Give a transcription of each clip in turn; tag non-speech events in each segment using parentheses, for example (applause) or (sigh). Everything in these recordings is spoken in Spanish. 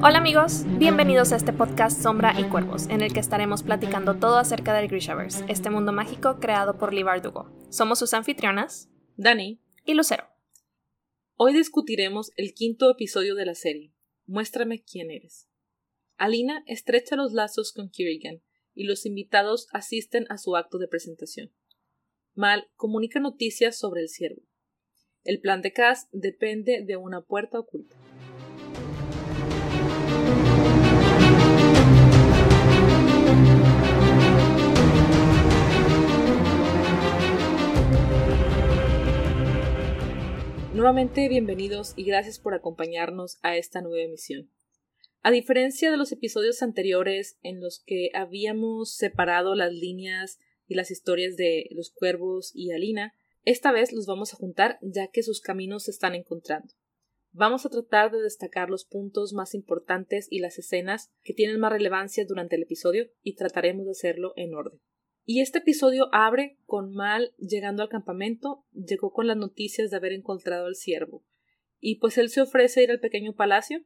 Hola amigos, bienvenidos a este podcast Sombra y Cuervos, en el que estaremos platicando todo acerca del Grishaverse, este mundo mágico creado por Lee Bardugo. Somos sus anfitrionas, Dani y Lucero. Hoy discutiremos el quinto episodio de la serie, Muéstrame quién eres. Alina estrecha los lazos con Kirigan y los invitados asisten a su acto de presentación. Mal comunica noticias sobre el ciervo. El plan de Cass depende de una puerta oculta. Nuevamente bienvenidos y gracias por acompañarnos a esta nueva emisión. A diferencia de los episodios anteriores en los que habíamos separado las líneas y las historias de los cuervos y Alina, esta vez los vamos a juntar ya que sus caminos se están encontrando. Vamos a tratar de destacar los puntos más importantes y las escenas que tienen más relevancia durante el episodio y trataremos de hacerlo en orden. Y este episodio abre con Mal llegando al campamento, llegó con las noticias de haber encontrado al ciervo. Y pues él se ofrece ir al pequeño palacio,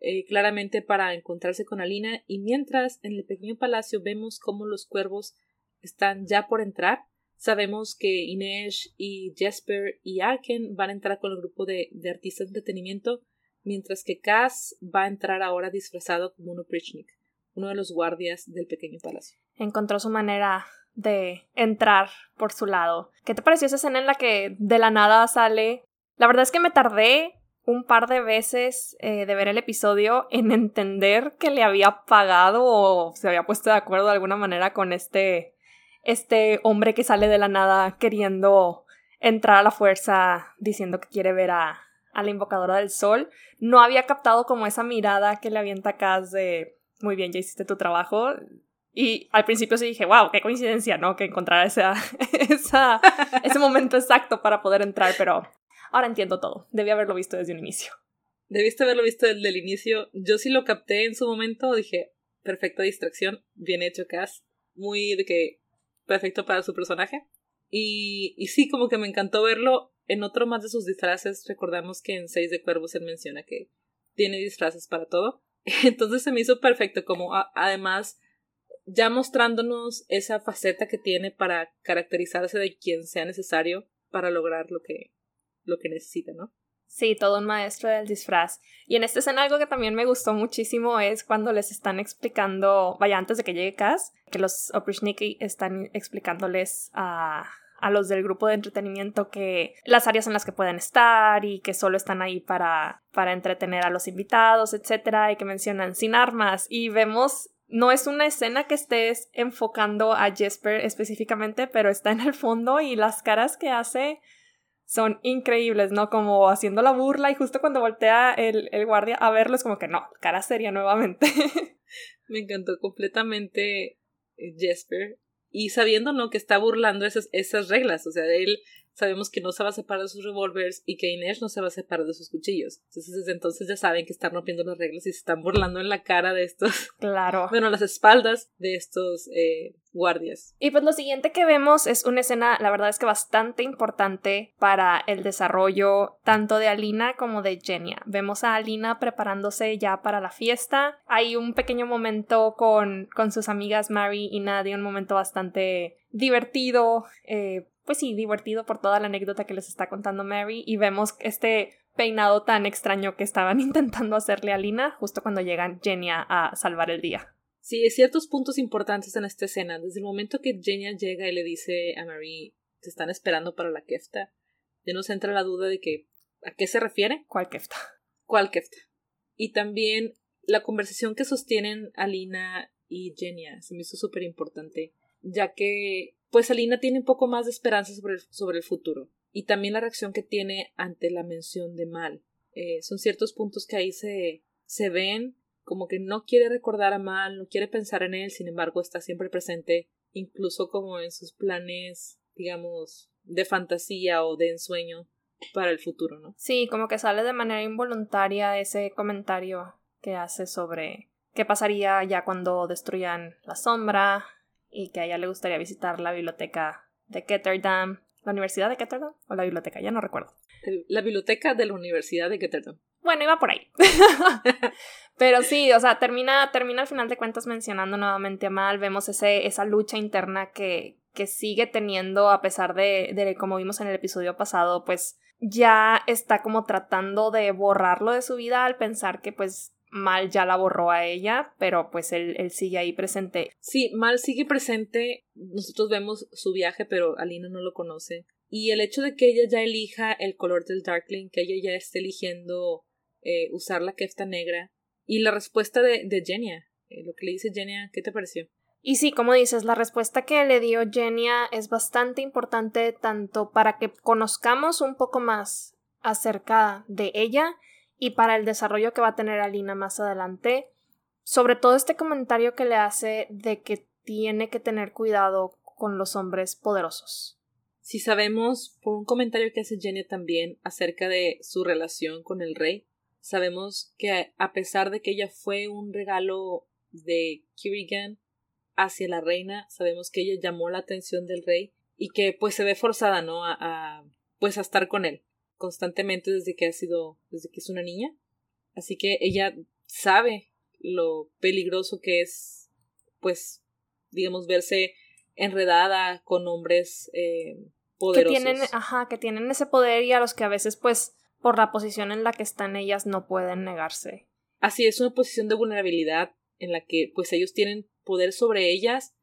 eh, claramente para encontrarse con Alina, y mientras en el pequeño palacio vemos cómo los cuervos están ya por entrar, sabemos que Inés y Jesper y Arken van a entrar con el grupo de, de artistas de entretenimiento, mientras que Cass va a entrar ahora disfrazado como un oprichnik uno de los guardias del pequeño palacio. Encontró su manera de entrar por su lado. ¿Qué te pareció esa escena en la que de la nada sale? La verdad es que me tardé un par de veces eh, de ver el episodio en entender que le había pagado o se había puesto de acuerdo de alguna manera con este, este hombre que sale de la nada queriendo entrar a la fuerza diciendo que quiere ver a, la invocadora del sol. No había captado como esa mirada que le avienta Kaz de muy bien, ya hiciste tu trabajo. Y al principio sí dije, wow, qué coincidencia, ¿no? Que encontrar esa, (laughs) esa, ese momento exacto para poder entrar, pero ahora entiendo todo. Debí haberlo visto desde un inicio. Debiste haberlo visto desde el inicio. Yo sí lo capté en su momento, dije, perfecta distracción, bien hecho Cass, muy de que perfecto para su personaje. Y, sí, como que me encantó verlo en otro más de sus disfraces. Recordamos que en Seis de Cuervos él menciona que tiene disfraces para todo. (laughs) Entonces se me hizo perfecto, como además ya mostrándonos esa faceta que tiene para caracterizarse de quien sea necesario para lograr lo que, lo que necesita, ¿no? Sí, todo un maestro del disfraz. Y en esta escena algo que también me gustó muchísimo es cuando les están explicando, vaya, antes de que llegue Cass, que los Oprishniki están explicándoles a, a los del grupo de entretenimiento que las áreas en las que pueden estar y que solo están ahí para, para entretener a los invitados, etcétera, y que mencionan sin armas. Y vemos no es una escena que estés enfocando a Jesper específicamente, pero está en el fondo y las caras que hace son increíbles, ¿no? Como haciendo la burla y justo cuando voltea el, el guardia a verlo es como que no, cara seria nuevamente. (laughs) Me encantó completamente eh, Jesper y sabiendo, ¿no? Que está burlando esas, esas reglas, o sea, él sabemos que no se va a separar de sus revólveres y que Inés no se va a separar de sus cuchillos. Entonces desde entonces ya saben que están rompiendo las reglas y se están burlando en la cara de estos. (laughs) Claro. Bueno, las espaldas de estos eh, guardias. Y pues lo siguiente que vemos es una escena, la verdad es que bastante importante para el desarrollo tanto de Alina como de Genia. Vemos a Alina preparándose ya para la fiesta. Hay un pequeño momento con, con sus amigas Mary y Nadia, un momento bastante divertido. Eh, pues sí, divertido por toda la anécdota que les está contando Mary y vemos este peinado tan extraño que estaban (laughs) intentando hacerle a Lina justo cuando llegan Genia a salvar el día. Sí, hay ciertos puntos importantes en esta escena. Desde el momento que Genia llega y le dice a Mary, te están esperando para la kefta, ya nos entra la duda de que, ¿a qué se refiere? ¿Cuál kefta? ¿Cuál kefta? Y también la conversación que sostienen Alina y Genia se me hizo súper importante, ya que pues Alina tiene un poco más de esperanza sobre el, sobre el futuro y también la reacción que tiene ante la mención de Mal. Eh, son ciertos puntos que ahí se, se ven como que no quiere recordar a Mal, no quiere pensar en él, sin embargo está siempre presente, incluso como en sus planes, digamos, de fantasía o de ensueño para el futuro, ¿no? Sí, como que sale de manera involuntaria ese comentario que hace sobre qué pasaría ya cuando destruyan la sombra, y que a ella le gustaría visitar la biblioteca de Ketterdam. ¿La Universidad de Ketterdam? ¿O la biblioteca? Ya no recuerdo. La biblioteca de la Universidad de Ketterdam. Bueno, iba por ahí. (laughs) Pero sí, o sea, termina, termina al final de cuentas mencionando nuevamente a Mal. Vemos ese, esa lucha interna que, que sigue teniendo a pesar de, de, como vimos en el episodio pasado, pues ya está como tratando de borrarlo de su vida al pensar que pues Mal ya la borró a ella, pero pues él, él, sigue ahí presente. Sí, Mal sigue presente. Nosotros vemos su viaje, pero Alina no lo conoce. Y el hecho de que ella ya elija el color del Darkling, que ella ya esté eligiendo eh, usar la kefta negra. Y la respuesta de, de Genia, eh, lo que le dice Genia, ¿qué te pareció? Y sí, como dices, la respuesta que le dio Genia es bastante importante tanto para que conozcamos un poco más acerca de ella y para el desarrollo que va a tener Alina más adelante. Sobre todo este comentario que le hace de que tiene que tener cuidado con los hombres poderosos. Si sabemos, por un comentario que hace Genia también acerca de su relación con el rey, sabemos que a pesar de que ella fue un regalo de Kirigan hacia la reina, sabemos que ella llamó la atención del rey y que pues se ve forzada, ¿no? A pues a estar con él constantemente desde que ha sido, desde que es una niña. Así que ella sabe lo peligroso que es, pues, digamos, verse enredada con hombres eh, poderosos. Que tienen, ajá, que tienen ese poder y a los que a veces, pues, por la posición en la que están ellas no pueden negarse. Así es una posición de vulnerabilidad en la que, pues, ellos tienen poder sobre ellas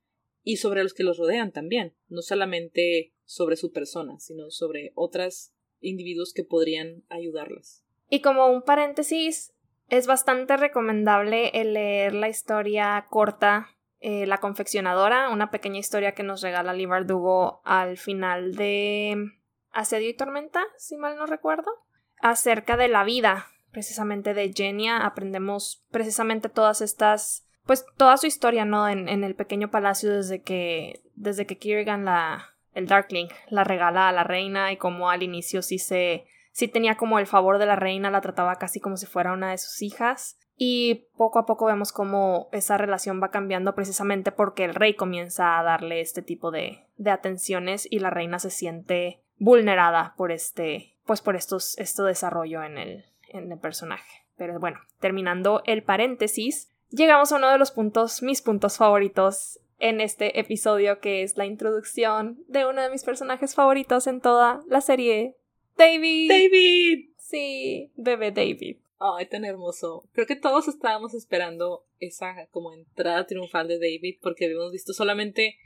y sobre los que los rodean también, no solamente sobre su persona, sino sobre otras individuos que podrían ayudarlas. Y como un paréntesis, es bastante recomendable el leer la historia corta eh, La confeccionadora, una pequeña historia que nos regala Lee Bardugo al final de Asedio y Tormenta, si mal no recuerdo, acerca de la vida precisamente de Genia. Aprendemos precisamente todas estas, pues toda su historia, ¿no? En, en el pequeño palacio desde que, desde que Kirigan la, el Darkling la regala a la reina y como al inicio sí se sí tenía como el favor de la reina, la trataba casi como si fuera una de sus hijas. Y poco a poco vemos cómo esa relación va cambiando precisamente porque el rey comienza a darle este tipo de, de atenciones y la reina se siente vulnerada por este, pues por estos, este desarrollo en el, en el personaje. Pero bueno, terminando el paréntesis, llegamos a uno de los puntos, mis puntos favoritos en este episodio que es la introducción de uno de mis personajes favoritos en toda la serie, David. David. Sí, bebé David. Ay, tan hermoso. Creo que todos estábamos esperando esa como entrada triunfal de David porque habíamos visto solamente,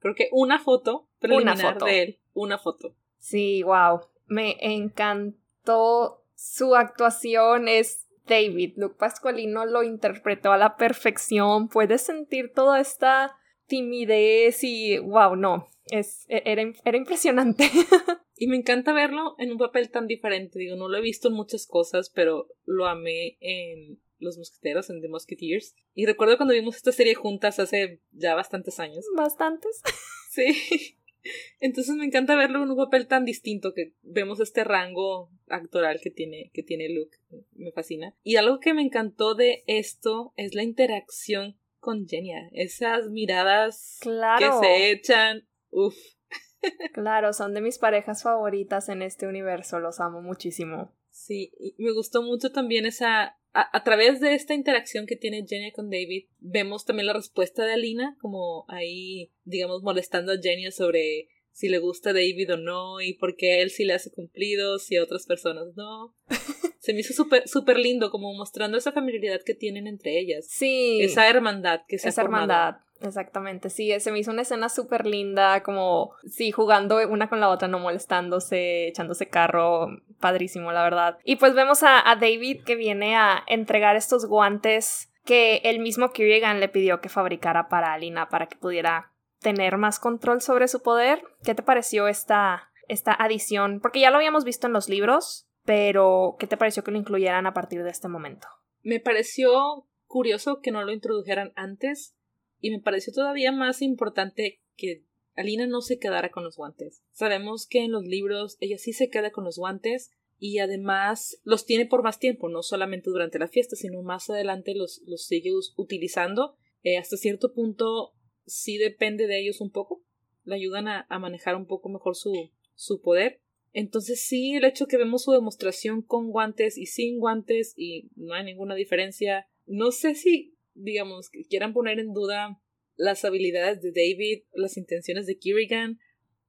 creo que una foto preliminar una foto. de él. Una foto. Sí, wow. Me encantó su actuación. Es David. Luke Pascualino lo interpretó a la perfección. Puedes sentir toda esta timidez y wow, no, es, e, era, era impresionante. (laughs) y me encanta verlo en un papel tan diferente, digo, no lo he visto en muchas cosas, pero lo amé en Los Mosqueteros, en The Musketeers. Y recuerdo cuando vimos esta serie juntas hace ya bastantes años. Bastantes. (laughs) Sí. Entonces me encanta verlo en un papel tan distinto que vemos este rango actoral que tiene, que tiene Luke. Me fascina. Y algo que me encantó de esto es la interacción con Genia. Esas miradas que se echan. Uf. (laughs) claro, son de mis parejas favoritas en este universo. Los amo muchísimo. Sí, y me gustó mucho también esa. A, través de esta interacción que tiene Genia con David, vemos también la respuesta de Alina, como ahí, digamos, molestando a Genia sobre si le gusta David o no, y por qué él sí le hace cumplidos y a otras personas no. (laughs) se me hizo súper super lindo, como mostrando esa familiaridad que tienen entre ellas. Sí. Esa hermandad que se Esa hermandad. Exactamente, sí, se me hizo una escena súper linda, como, sí, jugando una con la otra, no molestándose, echándose carro, padrísimo, la verdad. Y pues vemos a, a David que viene a entregar estos guantes que el mismo Kirigan le pidió que fabricara para Alina para que pudiera tener más control sobre su poder. ¿Qué te pareció esta, esta adición? Porque ya lo habíamos visto en los libros, pero ¿qué te pareció que lo incluyeran a partir de este momento? Me pareció curioso que no lo introdujeran antes y me pareció todavía más importante que Alina no se quedara con los guantes. Sabemos que en los libros ella sí se queda con los guantes y además los tiene por más tiempo, no solamente durante la fiesta, sino más adelante los, los sigue utilizando. Eh, hasta cierto punto sí depende de ellos un poco, le ayudan a, a manejar un poco mejor su, su poder. Entonces sí, el hecho que vemos su demostración con guantes y sin guantes y no hay ninguna diferencia. No sé si, digamos, quieran poner en duda las habilidades de David, las intenciones de Kirigan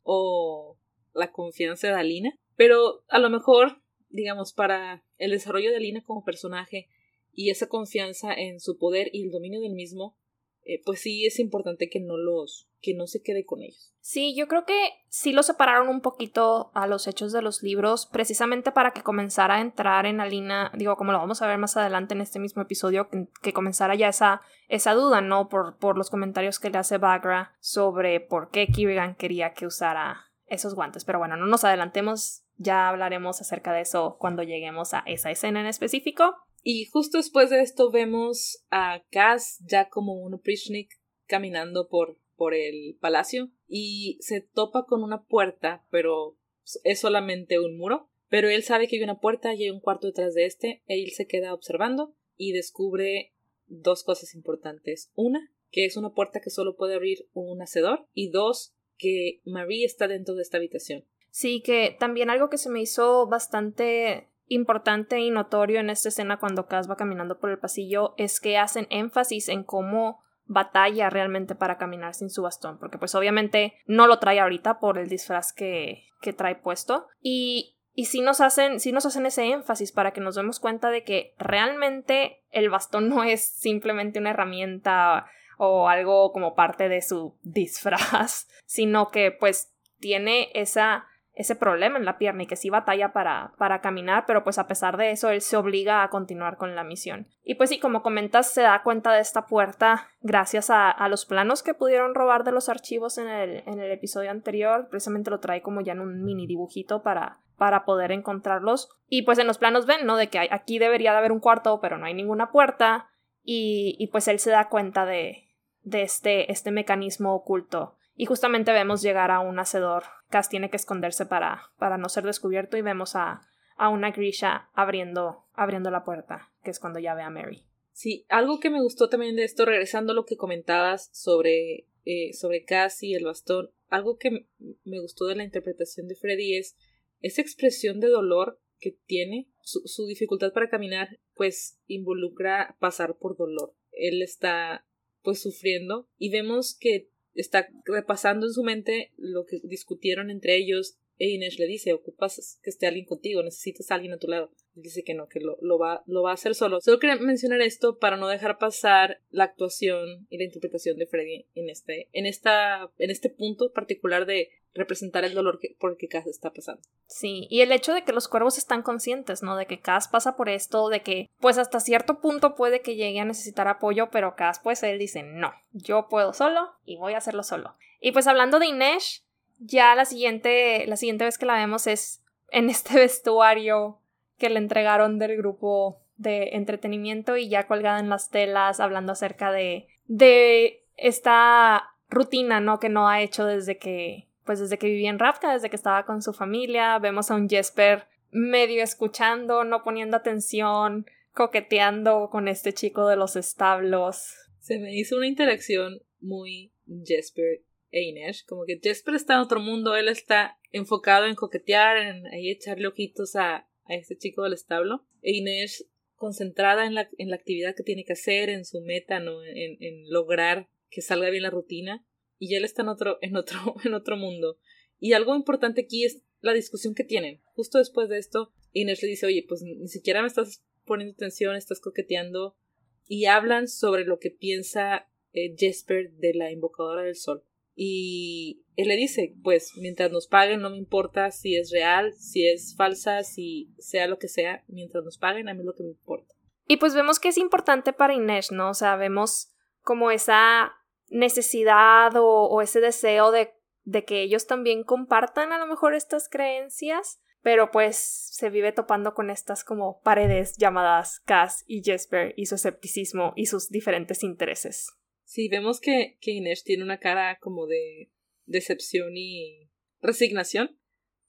o la confianza de Alina, pero a lo mejor, digamos, para el desarrollo de Alina como personaje y esa confianza en su poder y el dominio del mismo, eh, pues sí es importante que no los, que no se quede con ellos. Sí, yo creo que sí lo separaron un poquito a los hechos de los libros, precisamente para que comenzara a entrar en Alina, digo, como lo vamos a ver más adelante en este mismo episodio, que, comenzara ya esa, esa duda, ¿no? Por, por los comentarios que le hace Bagra sobre por qué Kirigan quería que usara esos guantes. Pero bueno, no nos adelantemos, ya hablaremos acerca de eso cuando lleguemos a esa escena en específico. Y justo después de esto vemos a Cass ya como un Prishnik caminando por, por el palacio y se topa con una puerta, pero es solamente un muro. Pero él sabe que hay una puerta y hay un cuarto detrás de este. Él se queda observando y descubre dos cosas importantes. Una, que es una puerta que solo puede abrir un hacedor. Y dos, que Marie está dentro de esta habitación. Sí, que también algo que se me hizo bastante importante y notorio en esta escena cuando Cass va caminando por el pasillo es que hacen énfasis en cómo batalla realmente para caminar sin su bastón, porque pues obviamente no lo trae ahorita por el disfraz que, que trae puesto. Y, y si nos hacen, si nos hacen ese énfasis para que nos demos cuenta de que realmente el bastón no es simplemente una herramienta o algo como parte de su disfraz, (laughs) sino que pues tiene esa ese problema en la pierna y que sí batalla para, para caminar, pero pues a pesar de eso él se obliga a continuar con la misión. Y pues sí, como comentas, se da cuenta de esta puerta gracias a, a los planos que pudieron robar de los archivos en el, en el episodio anterior, precisamente lo trae como ya en un mini dibujito para, para poder encontrarlos. Y pues en los planos ven, ¿no? De que aquí debería de haber un cuarto, pero no hay ninguna puerta. Y, y pues él se da cuenta de, de este, este mecanismo oculto y justamente vemos llegar a un hacedor. Cass tiene que esconderse para, para no ser descubierto y vemos a, a una Grisha abriendo, abriendo la puerta, que es cuando ya ve a Mary. Sí, algo que me gustó también de esto, regresando a lo que comentabas sobre, eh, sobre Cass y el bastón, algo que me gustó de la interpretación de Freddy es esa expresión de dolor que tiene, su, su dificultad para caminar, pues involucra pasar por dolor. Él está pues sufriendo y vemos que está repasando en su mente lo que discutieron entre ellos e Inés le dice, ocupas que esté alguien contigo, necesitas a alguien a tu lado. dice que no, que lo, lo, va, lo va a hacer solo. Solo quería mencionar esto para no dejar pasar la actuación y la interpretación de Freddy en este, en esta, en este punto particular de representar el dolor que, por el que Cass está pasando. Sí, y el hecho de que los cuervos están conscientes, ¿no? De que Cass pasa por esto, de que pues hasta cierto punto puede que llegue a necesitar apoyo, pero Cass pues él dice, no, yo puedo solo y voy a hacerlo solo. Y pues hablando de Inés, ya la siguiente, la siguiente vez que la vemos es en este (laughs) vestuario que le entregaron del grupo de entretenimiento y ya colgada en las telas hablando acerca de, de esta rutina, ¿no? Que no ha hecho desde que, pues desde que vivía en Ravka, desde que estaba con su familia. Vemos a un Jesper medio escuchando, no poniendo atención, coqueteando con este chico de los establos. Se me hizo una interacción muy Jesper e Como que Jesper está en otro mundo, él está enfocado en coquetear, en ahí echarle ojitos a, a este chico del establo. E Inés concentrada en la, en la actividad que tiene que hacer, en su meta, ¿no? En, en lograr que salga bien la rutina. Y él está en otro, (laughs) en otro, en otro mundo. Y algo importante aquí es la discusión que tienen. Justo después de esto, Inés le dice, oye, pues ni siquiera me estás poniendo atención, estás coqueteando. Y hablan sobre lo que piensa eh, Jesper de la invocadora del sol. Y él le dice, pues mientras nos paguen no me importa si es real, si es falsa, si sea lo que sea, mientras nos paguen a mí es lo que me importa. Y pues vemos que es importante para Inés, ¿no? O sea, vemos como esa necesidad o, ese deseo de, de que ellos también compartan a lo mejor estas creencias, pero pues se vive topando con estas como paredes llamadas Cass y Jesper y su escepticismo y sus diferentes intereses. Sí, vemos que, que Inés tiene una cara como de decepción y resignación.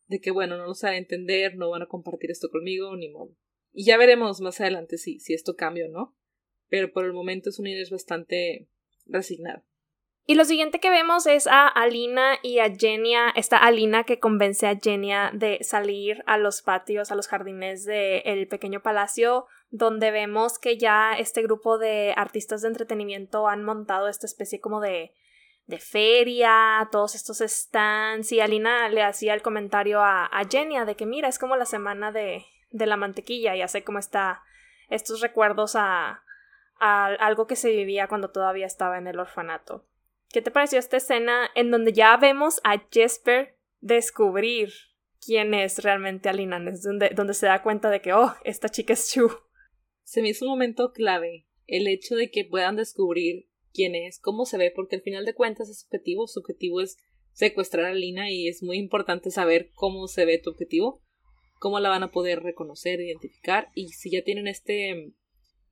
De que, bueno, no lo sabe entender, no van a compartir esto conmigo, ni modo. Y ya veremos más adelante si, si esto cambia o no. Pero por el momento es una Inés bastante resignada. Y lo siguiente que vemos es a Alina y a Genia, esta Alina que convence a Genia de salir a los patios, a los jardines del pequeño palacio, donde vemos que ya este grupo de artistas de entretenimiento han montado esta especie como de, de feria, todos estos stands, y Alina le hacía el comentario a, a Genia de que mira, es como la semana de, de la mantequilla y hace como está estos recuerdos a, algo que se vivía cuando todavía estaba en el orfanato. ¿Qué te pareció esta escena en donde ya vemos a Jesper descubrir quién es realmente Alina? Es donde, donde se da cuenta de que, oh, esta chica es Chu. Se me hizo un momento clave el hecho de que puedan descubrir quién es, cómo se ve, porque al final de cuentas es objetivo, su objetivo es secuestrar a Alina y es muy importante saber cómo se ve tu objetivo, cómo la van a poder reconocer, identificar y si ya tienen este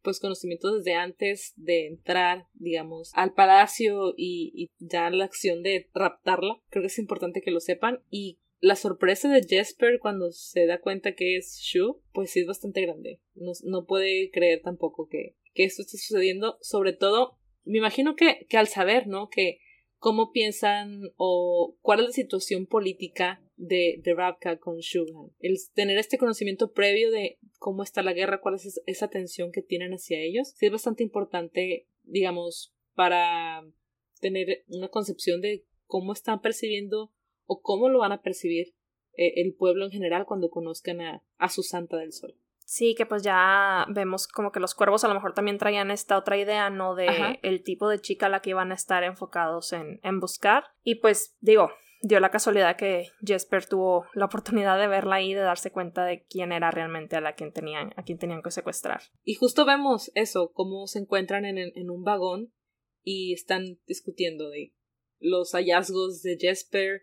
pues conocimiento desde antes de entrar, digamos, al palacio y, y ya la acción de raptarla. Creo que es importante que lo sepan. Y la sorpresa de Jesper cuando se da cuenta que es Shu, pues sí es bastante grande. No, no puede creer tampoco que, que esto esté sucediendo. Sobre todo, me imagino que, que al saber, ¿no? Que cómo piensan o cuál es la situación política de, de Ravka con Shugan. El tener este conocimiento previo de cómo está la guerra, cuál es esa tensión que tienen hacia ellos, sí es bastante importante, digamos, para tener una concepción de cómo están percibiendo o cómo lo van a percibir eh, el pueblo en general cuando conozcan a, a su Santa del Sol. Sí, que pues ya vemos como que los cuervos a lo mejor también traían esta otra idea, ¿no? De el tipo de chica a la que iban a estar enfocados en, en buscar. Y pues digo, dio la casualidad que Jesper tuvo la oportunidad de verla ahí, de darse cuenta de quién era realmente a la quien tenían, a quien tenían que secuestrar. Y justo vemos eso, cómo se encuentran en, en un vagón y están discutiendo de los hallazgos de Jesper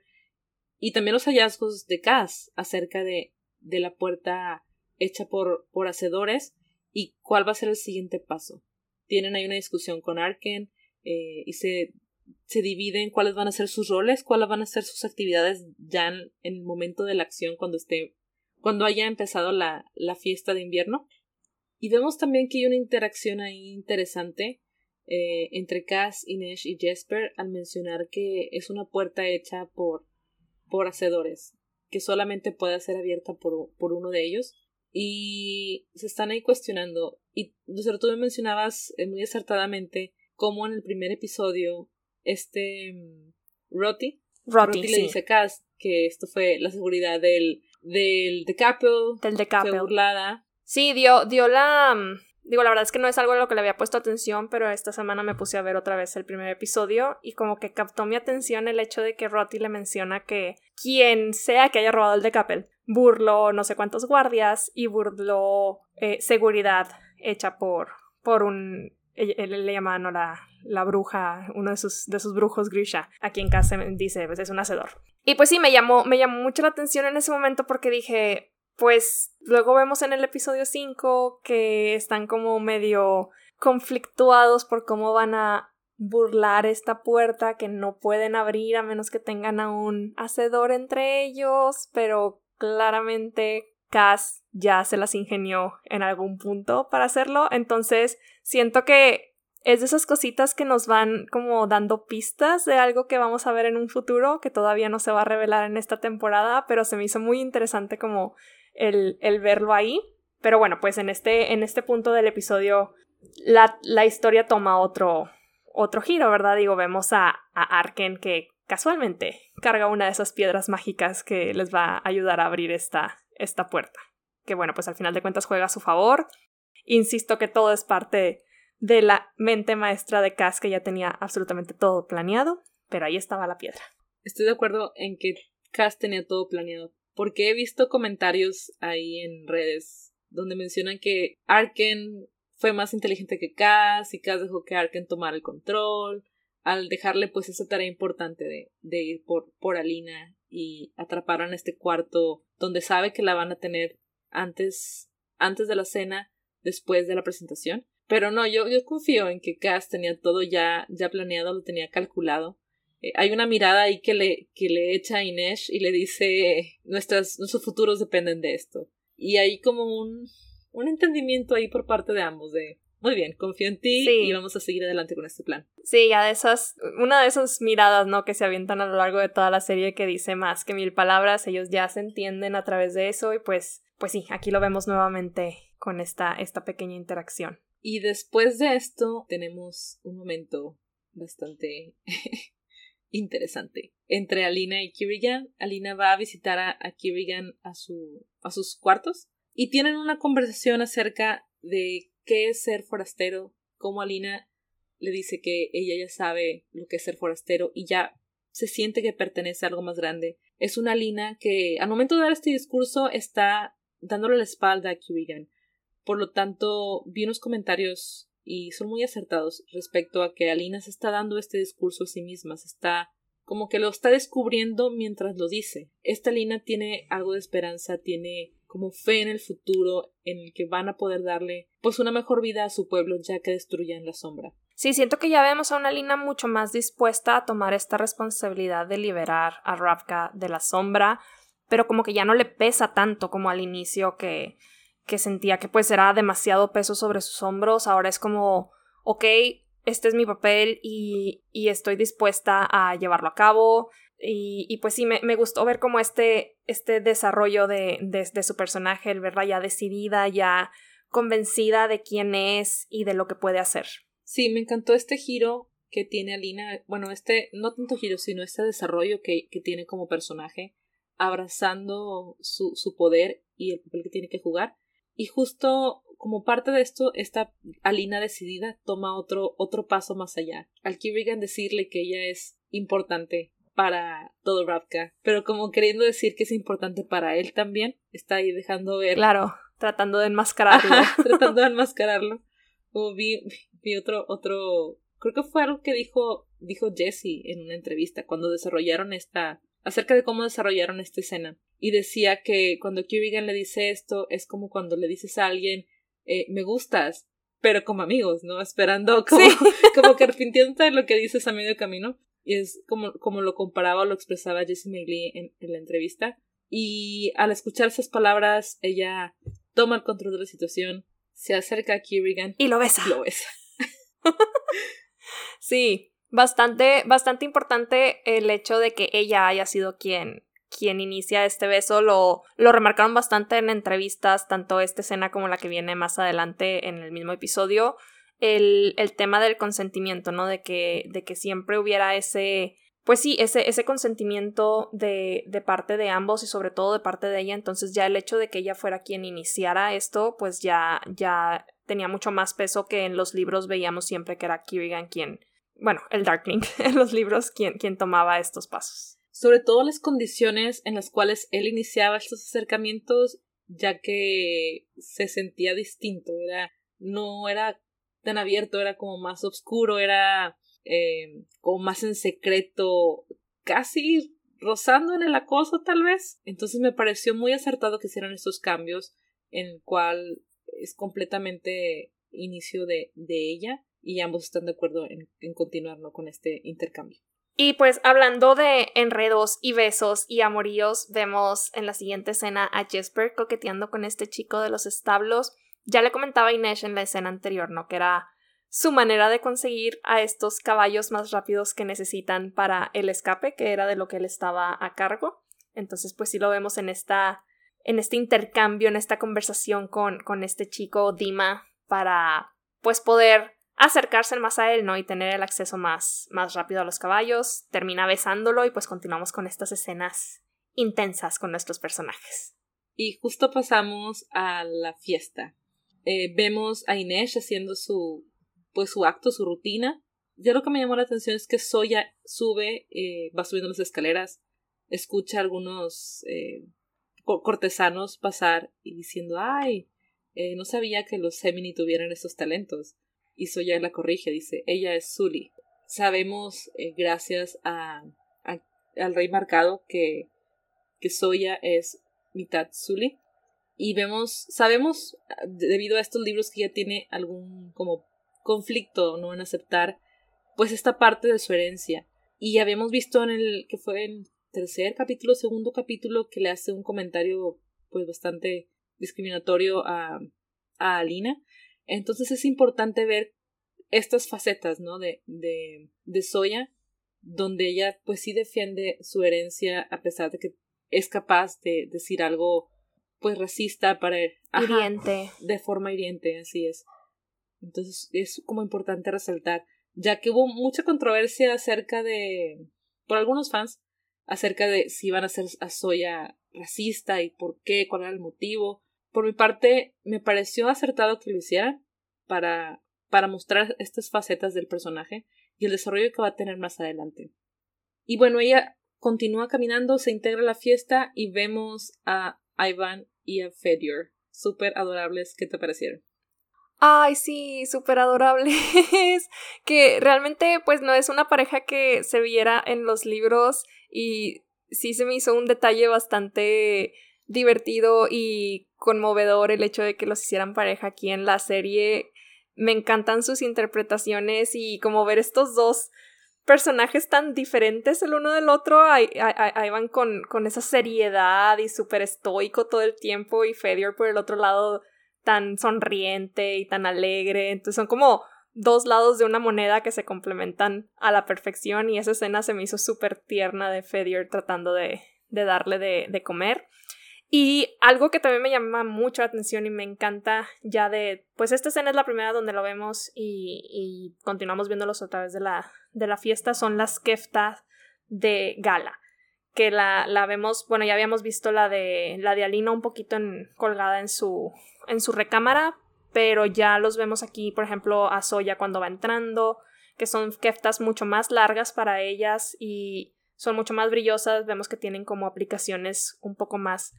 y también los hallazgos de Cass acerca de, de la puerta hecha por, por hacedores y cuál va a ser el siguiente paso. Tienen ahí una discusión con Arken eh, y se, se dividen cuáles van a ser sus roles, cuáles van a ser sus actividades ya en, el momento de la acción cuando esté cuando haya empezado la, la fiesta de invierno. Y vemos también que hay una interacción ahí interesante eh, entre Cass, Inesh y Jesper al mencionar que es una puerta hecha por, por hacedores, que solamente puede ser abierta por, por uno de ellos y se están ahí cuestionando. Y Lucero, tú me mencionabas eh, muy acertadamente cómo en el primer episodio este mm, Roti, Roti, le dice a Cass que esto fue la seguridad del del Decapel, del Decapel. fue burlada. Sí, dio, dio la mm, Digo, la verdad es que no es algo a lo que le había puesto atención, pero esta semana me puse a ver otra vez el primer episodio y como que captó mi atención el hecho de que Roti le menciona que quien sea que haya robado el Decapel burló no sé cuántos guardias y burló eh, seguridad hecha por, por un... Él, le llama ¿no? la, la bruja, uno de sus, de sus brujos, Grisha, a quien casi dice, pues es un hacedor. Y pues sí, me llamó, me llamó mucho la atención en ese momento porque dije, pues luego vemos en el episodio 5 que están como medio conflictuados por cómo van a burlar esta puerta que no pueden abrir a menos que tengan a un hacedor entre ellos, pero claramente Cass ya se las ingenió en algún punto para hacerlo, entonces siento que es de esas cositas que nos van como dando pistas de algo que vamos a ver en un futuro que todavía no se va a revelar en esta temporada, pero se me hizo muy interesante como el, verlo ahí. Pero bueno, pues en este, en este punto del episodio la, la historia toma otro, otro giro, ¿verdad? Digo, vemos a, a Arken que casualmente carga una de esas piedras mágicas que les va a ayudar a abrir esta, esta puerta. Que bueno, pues al final de cuentas juega a su favor. Insisto que todo es parte de la mente maestra de Cass que ya tenía absolutamente todo planeado, pero ahí estaba la piedra. Estoy de acuerdo en que Cass tenía todo planeado, porque he visto comentarios ahí en redes donde mencionan que Arken fue más inteligente que Cass y Cass dejó que Arken tomara el control al dejarle pues esa tarea importante de, de ir por, por Alina y atrapar en este cuarto donde sabe que la van a tener antes, antes de la cena, después de la presentación. Pero no, yo, yo confío en que Cass tenía todo ya, ya planeado, lo tenía calculado. Eh, hay una mirada ahí que le, que le echa a Inés y le dice nuestras, nuestros futuros dependen de esto. Y hay como un, un entendimiento ahí por parte de ambos de muy bien, confío en ti y vamos a seguir adelante con este plan. Sí, ya de esas, una de esas miradas, ¿no? Que se avientan a lo largo de toda la serie que dice más que mil palabras, ellos ya se entienden a través de eso y pues, pues sí, aquí lo vemos nuevamente con esta, esta pequeña interacción. Y después de esto tenemos un momento bastante (laughs) interesante entre Alina y Kirigan. Alina va a visitar a, a Kirigan a, su, a sus cuartos y tienen una conversación acerca de qué es ser forastero, cómo Alina le dice que ella ya sabe lo que es ser forastero y ya se siente que pertenece a algo más grande. Es una Alina que al momento de dar este discurso está dándole la espalda a Kirigan. Por lo tanto, vi unos comentarios y son muy acertados respecto a que Alina se está dando este discurso a sí misma, se está como que lo está descubriendo mientras lo dice. Esta Lina tiene algo de esperanza, tiene como fe en el futuro, en el que van a poder darle pues una mejor vida a su pueblo ya que destruyan la sombra. Sí, siento que ya vemos a una Lina mucho más dispuesta a tomar esta responsabilidad de liberar a Ravka de la sombra, pero como que ya no le pesa tanto como al inicio que, que sentía que pues era demasiado peso sobre sus hombros, ahora es como, ok, este es mi papel y, y estoy dispuesta a llevarlo a cabo. Y, y pues sí, me, me, gustó ver como este, este desarrollo de, de, su personaje, el verla ya decidida, ya convencida de quién es y de lo que puede hacer. Sí, me encantó este giro que tiene Alina, bueno, este, no tanto giro, sino este desarrollo que, que tiene como personaje, abrazando su, su poder y el papel que tiene que jugar. Y justo como parte de esto, esta Alina decidida toma otro, otro paso más allá. Al Kirigan decirle que ella es importante para todo Ravka, pero como queriendo decir que es importante para él también, está ahí dejando ver. Claro, tratando de enmascararlo. (laughs) tratando de enmascararlo. Como vi, vi otro, otro, creo que fue algo que dijo, dijo Jesse en una entrevista cuando desarrollaron esta, acerca de cómo desarrollaron esta escena. Y decía que cuando Kirigan le dice esto, es como cuando le dices a alguien, eh, me gustas, pero como amigos, ¿no? Esperando como, (laughs) como que arrepintiéndote de lo que dices a medio camino. Y es como, como lo comparaba o lo expresaba Jessie Megley en, en, la entrevista. Y al escuchar esas palabras, ella toma el control de la situación, se acerca a Kirigan y lo besa. lo besa. (laughs) sí, bastante, bastante importante el hecho de que ella haya sido quien quien inicia este beso lo, lo remarcaron bastante en entrevistas, tanto esta escena como la que viene más adelante en el mismo episodio, el, el tema del consentimiento, ¿no? De que, de que siempre hubiera ese, pues sí, ese, ese consentimiento de, de parte de ambos y sobre todo de parte de ella, entonces ya el hecho de que ella fuera quien iniciara esto, pues ya, ya tenía mucho más peso que en los libros veíamos siempre que era Kirigan quien, bueno, el Darkling (laughs) en los libros quien, quien tomaba estos pasos sobre todo las condiciones en las cuales él iniciaba estos acercamientos, ya que se sentía distinto, era, no era tan abierto, era como más oscuro, era eh, como más en secreto, casi rozando en el acoso tal vez. Entonces me pareció muy acertado que hicieran estos cambios, en el cual es completamente inicio de, de ella y ambos están de acuerdo en, en continuar con este intercambio. Y pues hablando de enredos y besos y amoríos, vemos en la siguiente escena a Jesper coqueteando con este chico de los establos. Ya le comentaba a Inés en la escena anterior, ¿no? Que era su manera de conseguir a estos caballos más rápidos que necesitan para el escape, que era de lo que él estaba a cargo. Entonces, pues sí lo vemos en esta. en este intercambio, en esta conversación con, con este chico Dima, para pues poder acercarse más a él, ¿no? Y tener el acceso más, más rápido a los caballos. Termina besándolo y pues continuamos con estas escenas intensas con nuestros personajes. Y justo pasamos a la fiesta. Eh, vemos a Inés haciendo su, pues su acto, su rutina. Ya lo que me llamó la atención es que Soya sube, eh, va subiendo las escaleras, escucha a algunos eh, cortesanos pasar y diciendo, ay, no sabía que los Gemini tuvieran estos talentos y Soya la corrige, dice, ella es Sully. Sabemos, eh, gracias a, al rey marcado, que, que Soya es mitad Sully. Y vemos, sabemos, debido a estos libros, que ella tiene algún como conflicto, ¿no? En aceptar, pues, esta parte de su herencia. Y habíamos visto en el, que fue en tercer capítulo, segundo capítulo, que le hace un comentario, pues, bastante discriminatorio a, a Alina Entonces es importante ver estas facetas, ¿no? De, de, de Soya, donde ella pues sí defiende su herencia a pesar de que es capaz de decir algo pues racista para hiriente de forma hiriente así es entonces es como importante resaltar ya que hubo mucha controversia acerca de por algunos fans acerca de si iban a ser a Soya racista y por qué cuál era el motivo por mi parte me pareció acertado que lo hicieran para para mostrar estas facetas del personaje y el desarrollo que va a tener más adelante y bueno ella continúa caminando, se integra a la fiesta y vemos a Ivan y a Fedor. Súper adorables, ¿qué te parecieron? Ay, sí, súper adorables. (laughs) que realmente pues no es una pareja que se viera en los libros y sí se me hizo un detalle bastante divertido y conmovedor el hecho de que los hicieran pareja aquí en la serie. Me encantan sus interpretaciones y como ver estos dos personajes tan diferentes el uno del otro, ahí, van con, esa seriedad y súper estoico todo el tiempo y Fedior por el otro lado tan sonriente y tan alegre. Entonces son como dos lados de una moneda que se complementan a la perfección y esa escena se me hizo súper tierna de Fedior tratando de, darle de comer. Y algo que también me llama mucho la atención y me encanta ya de, pues esta escena es la primera donde lo vemos y, y continuamos viéndolos a través de la, de la fiesta, son las keftas de gala, que la, la vemos, bueno, ya habíamos visto la de, la de Alina un poquito en, colgada en su, en su recámara, pero ya los vemos aquí, por ejemplo, a Soya cuando va entrando, que son keftas mucho más largas para ellas y son mucho más brillosas, vemos que tienen como aplicaciones un poco más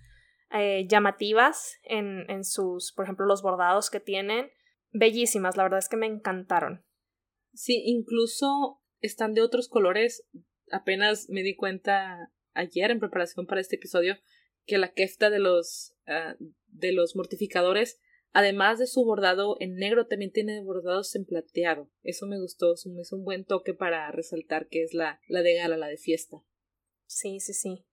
eh, llamativas en, en sus, por ejemplo, los bordados que tienen. Bellísimas, la verdad es que me encantaron. Sí, incluso están de otros colores. Apenas me di cuenta ayer en preparación para este episodio que la kefta de los ah, de los mortificadores, además de su bordado en negro, también tiene bordados en plateado. Eso me gustó, es un buen toque para resaltar que es la, la de gala, la de fiesta. Sí, sí, sí.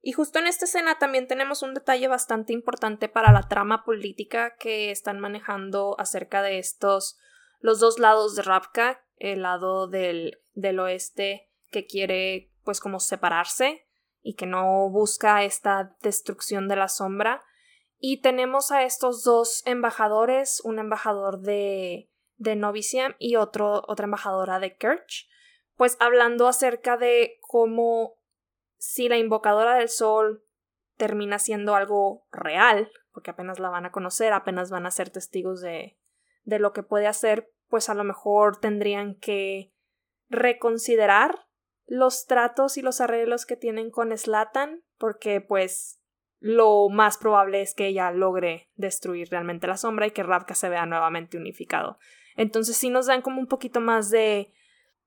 Y justo en esta escena también tenemos un detalle bastante importante para la trama política que están manejando acerca de estos, los dos lados de Rapka, el lado del, del oeste que quiere pues como separarse y que no busca esta destrucción de la sombra. Y tenemos a estos dos embajadores, un embajador de, de Noviciam y otro, otra embajadora de Kerch, pues hablando acerca de cómo si la invocadora del sol termina siendo algo real, porque apenas la van a conocer, apenas van a ser testigos de, de lo que puede hacer, pues a lo mejor tendrían que reconsiderar los tratos y los arreglos que tienen con Slatan, porque pues lo más probable es que ella logre destruir realmente la sombra y que Ravka se vea nuevamente unificado. Entonces sí nos dan como un poquito más de,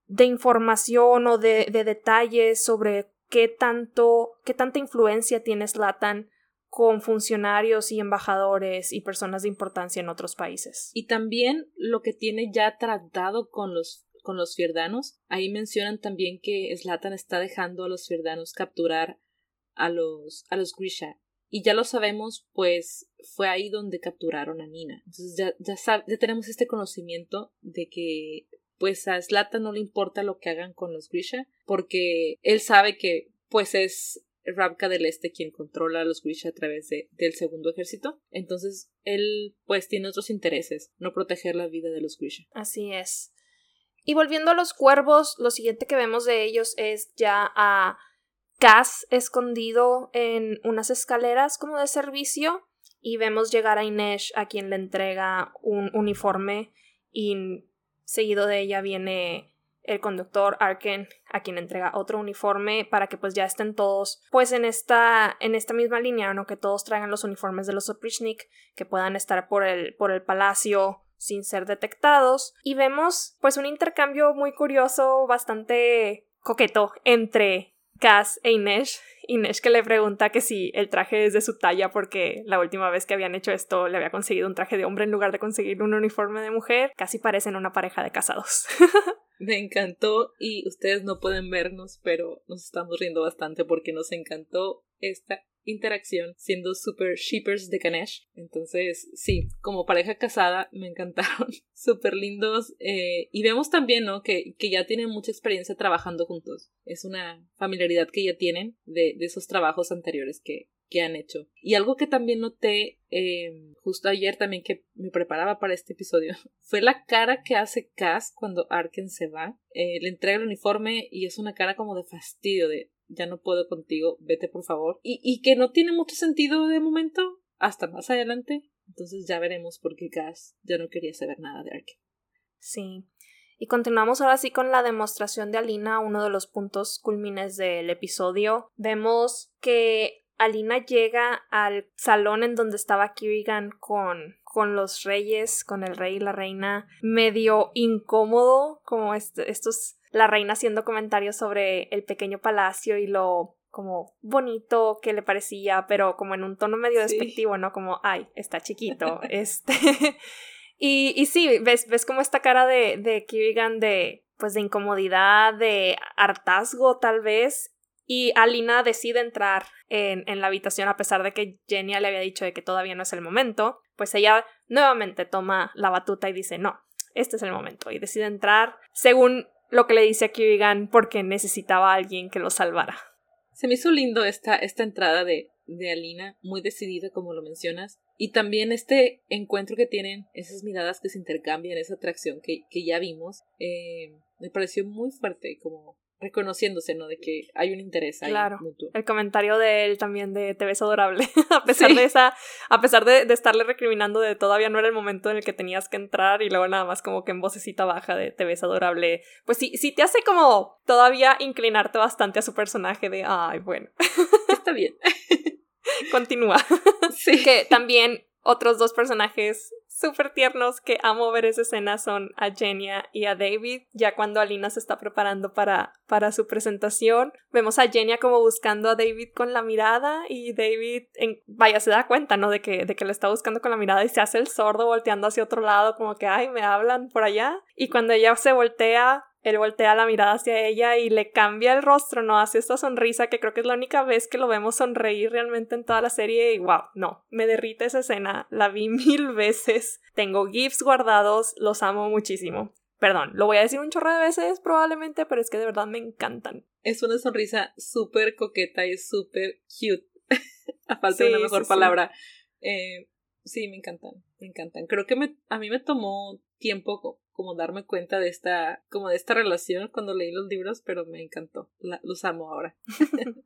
de información o de, de detalles sobre qué tanto, qué tanta influencia tiene Slatan con funcionarios y embajadores y personas de importancia en otros países. Y también lo que tiene ya tratado con los con los fierdanos. Ahí mencionan también que Slatan está dejando a los fierdanos capturar a los a los Grisha. Y ya lo sabemos, pues fue ahí donde capturaron a Nina. Entonces ya, ya, ya tenemos este conocimiento de que pues a Slatan no le importa lo que hagan con los Grisha, porque él sabe que pues es Rabka del Este quien controla a los Grisha a través de, del segundo ejército. Entonces, él pues tiene otros intereses, no proteger la vida de los Grisha. Así es. Y volviendo a los cuervos, lo siguiente que vemos de ellos es ya a Cass escondido en unas escaleras como de servicio y vemos llegar a Inesh a quien le entrega un uniforme y Seguido de ella viene el conductor Arken, a quien entrega otro uniforme para que pues ya estén todos pues en esta, en esta misma línea, ¿no? Que todos traigan los uniformes de los Oprichnik, que puedan estar por el, por el palacio sin ser detectados. Y vemos pues un intercambio muy curioso, bastante coqueto entre Cass e Inesh Inés que le pregunta que si el traje es de su talla porque la última vez que habían hecho esto le había conseguido un traje de hombre en lugar de conseguir un uniforme de mujer. Casi parecen una pareja de casados. (laughs) Me encantó y ustedes no pueden vernos, pero nos estamos riendo bastante porque nos encantó esta interacción siendo super shippers de Ganesh. Entonces, sí, como pareja casada me encantaron, (laughs) súper lindos. Eh, y vemos también, ¿no? Que, que ya tienen mucha experiencia trabajando juntos. Es una familiaridad que ya tienen de, de esos trabajos anteriores que, que han hecho. Y algo que también noté eh, justo ayer también que me preparaba para este episodio (laughs) fue la cara que hace Cass cuando Arken se va. Eh, le entrega el uniforme y es una cara como de fastidio, de ya no puedo contigo, vete por favor. Y, y que no tiene mucho sentido de momento hasta más adelante. Entonces ya veremos por qué Cass ya no quería saber nada de Arken. Sí. Y continuamos ahora sí con la demostración de Alina, uno de los puntos culmines del episodio. Vemos que Alina llega al salón en donde estaba Kirigan con, con los reyes, con el rey y la reina, medio incómodo, como estos, la reina haciendo comentarios sobre el pequeño palacio y lo como bonito que le parecía, pero como en un tono medio despectivo, ¿no? Como, ay, está chiquito, (laughs) este... (laughs) y, y sí, ves, ves como esta cara de, de Kirigan de, pues de incomodidad, de hartazgo tal vez, y Alina decide entrar en, en, la habitación a pesar de que Jenny le había dicho de que todavía no es el momento, pues ella nuevamente toma la batuta y dice no, este es el momento y decide entrar. Según lo que le dice a Kirigan porque necesitaba a alguien que lo salvara. Se me hizo lindo esta, esta entrada de, de Alina, muy decidida como lo mencionas, y también este encuentro que tienen, esas miradas que se intercambian, esa atracción que, que ya vimos, eh, me pareció muy fuerte, como reconociéndose, ¿no? De que hay un interés ahí claro. El comentario de él también de te ves adorable. (laughs) a pesar de esa, a pesar de, de, estarle recriminando de todavía no era el momento en el que tenías que entrar y luego nada más como que en vocecita baja de te ves adorable. Pues sí, sí te hace como todavía inclinarte bastante a su personaje de ay, bueno. (laughs) Está bien. Continúa. (laughs) Sí. Que también otros dos personajes súper tiernos que amo ver esa escena son a Jenia y a David, ya cuando Alina se está preparando para, para su presentación. Vemos a Jenia como buscando a David con la mirada y David, en, vaya, se da cuenta, ¿no? De que, de que le está buscando con la mirada y se hace el sordo volteando hacia otro lado, como que, ay, me hablan por allá. Y cuando ella se voltea, él voltea la mirada hacia ella y le cambia el rostro, ¿no? Hace esta sonrisa que creo que es la única vez que lo vemos sonreír realmente en toda la serie y wow, no, me derrite esa escena, la vi (laughs) mil veces, tengo GIFs guardados, los amo muchísimo. Perdón, lo voy a decir un chorro de veces probablemente, pero es que de verdad me encantan. Es una sonrisa súper coqueta y súper cute. (laughs) a falta de una mejor palabra. Sí. Eh, sí, me encantan, me encantan. Creo que me, a mí me tomó tiempo como darme cuenta de esta, como de esta relación cuando leí los libros, pero me encantó. los amo ahora. (laughs)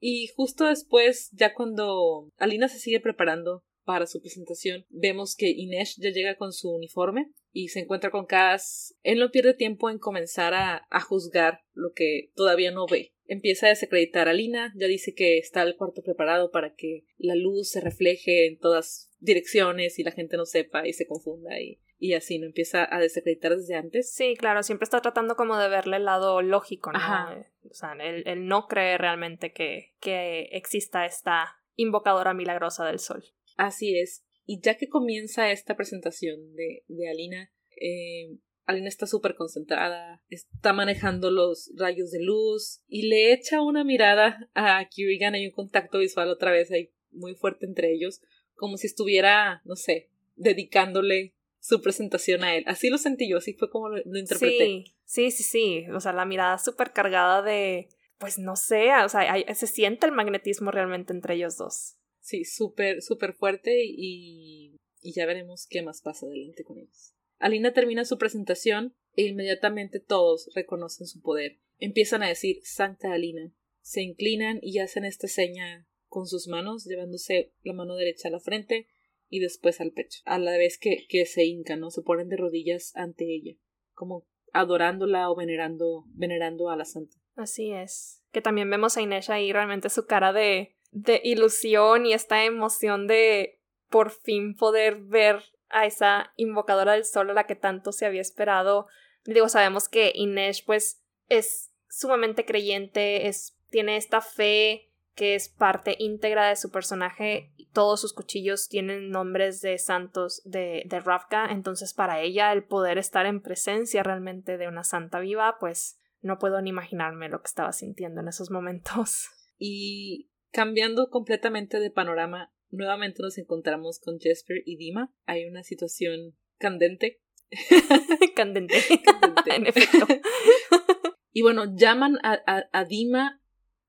y justo después, ya cuando Alina se sigue preparando para su presentación, vemos que Inés ya llega con su uniforme y se encuentra con Cass. Él no pierde tiempo en comenzar a, a juzgar lo que todavía no ve. Empieza a desacreditar a Lina, ya dice que está el cuarto preparado para que la luz se refleje en todas direcciones y la gente no sepa y se confunda y y así no empieza a desacreditar desde antes. Sí, claro, siempre está tratando como de verle el lado lógico, ¿no? O sea, él, no cree realmente que, que exista esta invocadora milagrosa del sol. Así es. Y ya que comienza esta presentación de, de Alina, eh, Alina está súper concentrada, está manejando los rayos de luz y le echa una mirada a Kirigan. Hay un contacto visual otra vez ahí muy fuerte entre ellos, como si estuviera, no sé, dedicándole su presentación a él. Así lo sentí yo, así fue como lo, lo interpreté. Sí, sí, sí, sí. O sea, la mirada súper cargada de, pues no sé, o sea, hay, se siente el magnetismo realmente entre ellos dos. Sí, súper, súper fuerte y, y ya veremos qué más pasa adelante con ellos. Alina termina su presentación e inmediatamente todos reconocen su poder. Empiezan a decir Santa Alina. Se inclinan y hacen esta seña con sus manos, llevándose la mano derecha a la frente y después al pecho, a la vez que, que se hincan, ¿no? Se ponen de rodillas ante ella, como adorándola o venerando, venerando a la santa. Así es. Que también vemos a Inés ahí realmente su cara de, de ilusión y esta emoción de por fin poder ver a esa invocadora del sol a la que tanto se había esperado. Digo, sabemos que Inés pues es sumamente creyente, es, tiene esta fe que es parte íntegra de su personaje. Todos sus cuchillos tienen nombres de santos de, de Ravka, entonces para ella el poder estar en presencia realmente de una santa viva, pues no puedo ni imaginarme lo que estaba sintiendo en esos momentos. Y Cambiando completamente de panorama, nuevamente nos encontramos con Jesper y Dima. Hay una situación candente. (laughs) candente. (laughs) candente. en efecto. (laughs) y bueno, llaman a, a, Dima,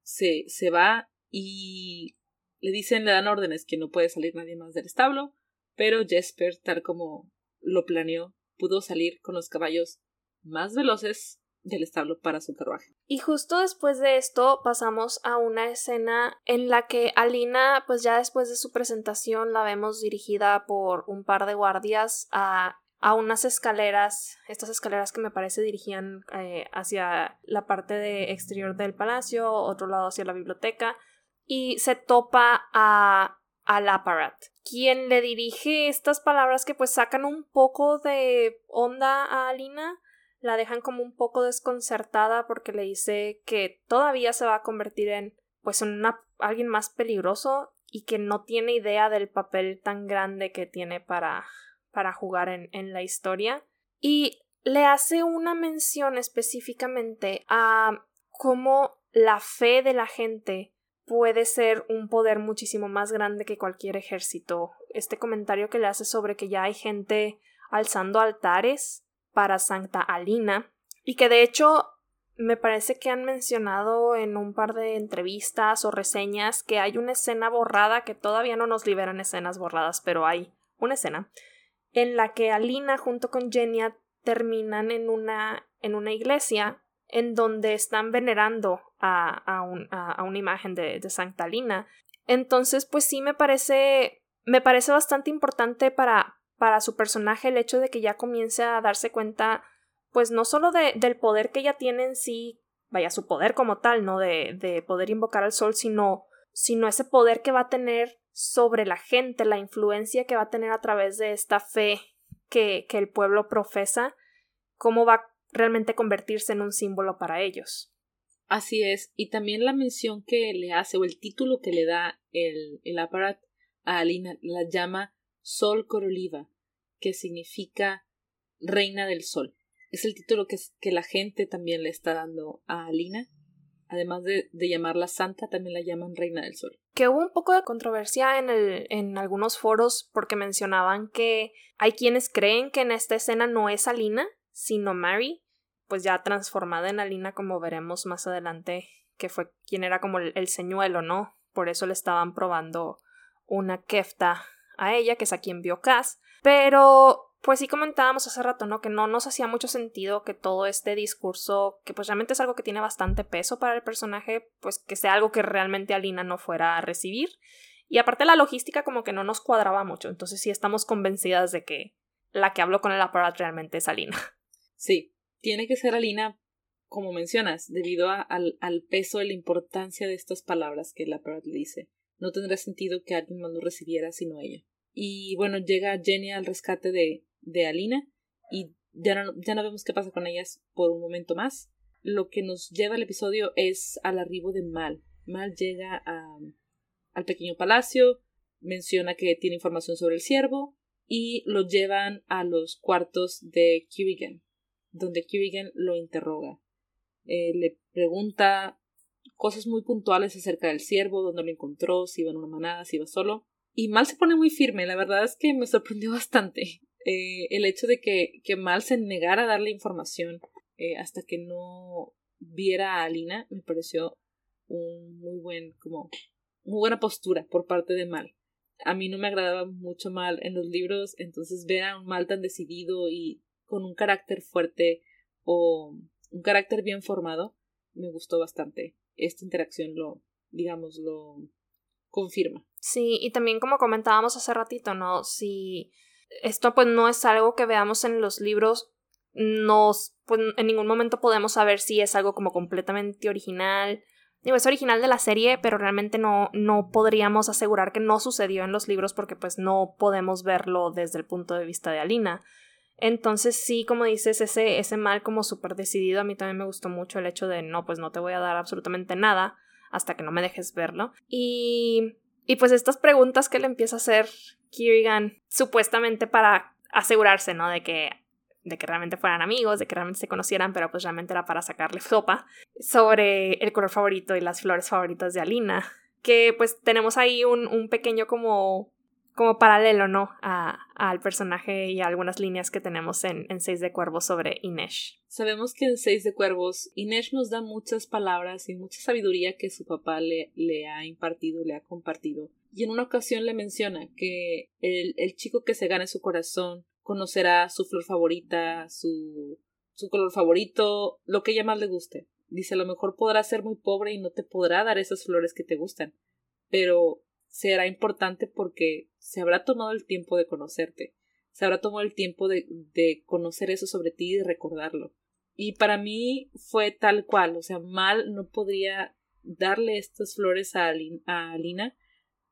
se, se va y le dicen, le dan órdenes que no puede salir nadie más del establo, pero Jesper, tal como lo planeó, pudo salir con los caballos más veloces del establo para su carruaje. Y justo después de esto pasamos a una escena en la que Alina, pues ya después de su presentación, la vemos dirigida por un par de guardias a, a unas escaleras, estas escaleras que me parece dirigían eh, hacia la parte de exterior del palacio, otro lado hacia la biblioteca, y se topa a al aparat, quien le dirige estas palabras que pues sacan un poco de onda a Alina la dejan como un poco desconcertada porque le dice que todavía se va a convertir en pues en alguien más peligroso y que no tiene idea del papel tan grande que tiene para, para jugar en, en la historia. Y le hace una mención específicamente a cómo la fe de la gente puede ser un poder muchísimo más grande que cualquier ejército. Este comentario que le hace sobre que ya hay gente alzando altares para Santa Alina y que de hecho me parece que han mencionado en un par de entrevistas o reseñas que hay una escena borrada que todavía no nos liberan escenas borradas, pero hay una escena en la que Alina junto con Genia terminan en una en una iglesia en donde están venerando a, a, una imagen de, de Santa Alina. Entonces, pues sí me parece me parece bastante importante para para su personaje el hecho de que ya comience a darse cuenta, pues no solo de, del poder que ella tiene en sí, vaya, su poder como tal, ¿no? De, de poder invocar al sol, sino, sino ese poder que va a tener sobre la gente, la influencia que va a tener a través de esta fe que, que el pueblo profesa, cómo va realmente convertirse en un símbolo para ellos. Así es, y también la mención que le hace o el título que le da el, el aparat a Alina la llama Sol Coroliva, que significa Reina del Sol. Es el título que, que la gente también le está dando a Alina. Además de, de, llamarla santa, también la llaman Reina del Sol. Que hubo un poco de controversia en, el, en algunos foros porque mencionaban que hay quienes creen que en esta escena no es Alina, sino Mary, pues ya transformada en Alina, como veremos más adelante, que fue quien era como el, el señuelo, ¿no? Por eso le estaban probando una kefta a ella, que es a quien vio Cass. Pero pues sí comentábamos hace rato, ¿no? Que no nos hacía mucho sentido que todo este discurso, que pues realmente es algo que tiene bastante peso para el personaje, pues que sea algo que realmente Alina no fuera a recibir. Y aparte la logística como que no nos cuadraba mucho, entonces sí estamos convencidas de que la que habló con el aparato realmente es Alina. (laughs) Sí, tiene que ser Alina, como mencionas, debido al, al, peso y la importancia de estas palabras que el aparato dice. No tendría sentido que alguien más lo recibiera sino ella. Y bueno, llega Jenny al rescate de, de Alina y ya no, ya no vemos qué pasa con ellas por un momento más. Lo que nos lleva al episodio es al arribo de Mal. Mal llega a, al pequeño palacio, menciona que tiene información sobre el ciervo y lo llevan a los cuartos de Kirigan, donde Kirigan lo interroga. Eh, le pregunta cosas muy puntuales acerca del ciervo, dónde lo encontró, si iba en una manada, si iba solo. Y Mal se pone muy firme, la verdad es que me sorprendió bastante eh, el hecho de que, que, Mal se negara a darle información eh, hasta que no viera a Alina, me pareció un muy buen, como, muy buena postura por parte de Mal. A mí no me agradaba mucho Mal en los libros, entonces ver a un Mal tan decidido y con un carácter fuerte o un carácter bien formado, me gustó bastante. Esta interacción lo, digamos, lo confirma. Sí, y también como comentábamos hace ratito, ¿no? Si esto pues no es algo que veamos en los libros, nos, pues en ningún momento podemos saber si es algo como completamente original. Digo, es original de la serie, pero realmente no, no podríamos asegurar que no sucedió en los libros porque pues no podemos verlo desde el punto de vista de Alina. Entonces sí, como dices, ese, ese mal como súper decidido, a mí también me gustó mucho el hecho de no, pues no te voy a dar absolutamente nada hasta que no me dejes verlo. Y, y pues estas preguntas que le empieza a hacer Kirigan, supuestamente para asegurarse, ¿no? De que de que realmente fueran amigos, de que realmente se conocieran, pero pues realmente era para sacarle sopa sobre el color favorito y las flores favoritas de Alina. que pues tenemos ahí un, un pequeño como como paralelo, ¿no? al personaje y a algunas líneas que tenemos en, en, Seis de Cuervos sobre Inesh. Sabemos que en Seis de Cuervos Inesh nos da muchas palabras y mucha sabiduría que su papá le, le ha impartido, le ha compartido. Y en una ocasión le menciona que el, el chico que se gane su corazón conocerá su flor favorita, su, su color favorito, lo que ella más le guste. Dice, a lo mejor podrá ser muy pobre y no te podrá dar esas flores que te gustan, pero será importante porque se habrá tomado el tiempo de conocerte, se habrá tomado el tiempo de, de conocer eso sobre ti y recordarlo. Y para mí fue tal cual, o sea, mal no podría darle estas flores a, a Alina,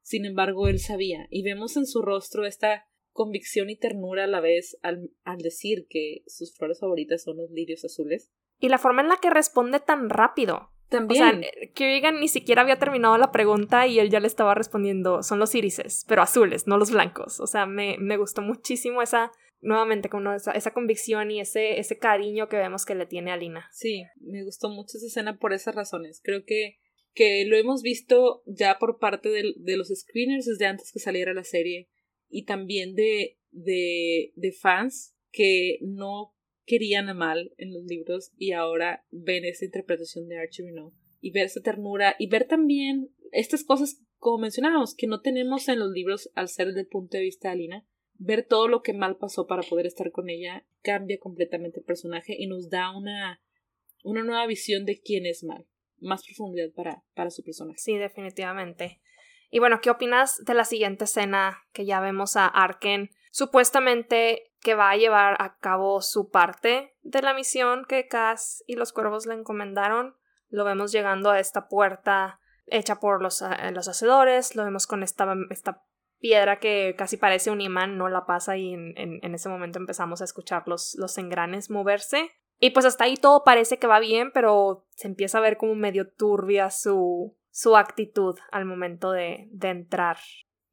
sin embargo él sabía, y vemos en su rostro esta convicción y ternura a la vez al, al decir que sus flores favoritas son los lirios azules. Y la forma en la que responde tan rápido. También. O sea, Kerrigan ni siquiera había terminado la pregunta y él ya le estaba respondiendo, son los irises, pero azules, no los blancos. O sea, me, me gustó muchísimo esa, nuevamente, como esa, esa, convicción y ese, ese cariño que vemos que le tiene a Lina. Sí, me gustó mucho esa escena por esas razones. Creo que, que lo hemos visto ya por parte de, de los screeners desde antes que saliera la serie y también de, de, de fans que no querían a mal en los libros y ahora ven esa interpretación de Archie Renault y ver esa ternura y ver también estas cosas como mencionábamos que no tenemos en los libros al ser desde el punto de vista de Alina. Ver todo lo que mal pasó para poder estar con ella cambia completamente el personaje y nos da una una nueva visión de quién es mal más profundidad para, para su personaje. Sí definitivamente. Y bueno qué opinas de la siguiente escena que ya vemos a Arken supuestamente que va a llevar a cabo su parte de la misión que Cass y los cuervos le encomendaron. Lo vemos llegando a esta puerta hecha por los, eh, los hacedores, lo vemos con esta, esta piedra que casi parece un imán, no la pasa y en, en, ese momento empezamos a escuchar los, los engranes moverse. Y pues hasta ahí todo parece que va bien, pero se empieza a ver como medio turbia su, su actitud al momento de, de entrar.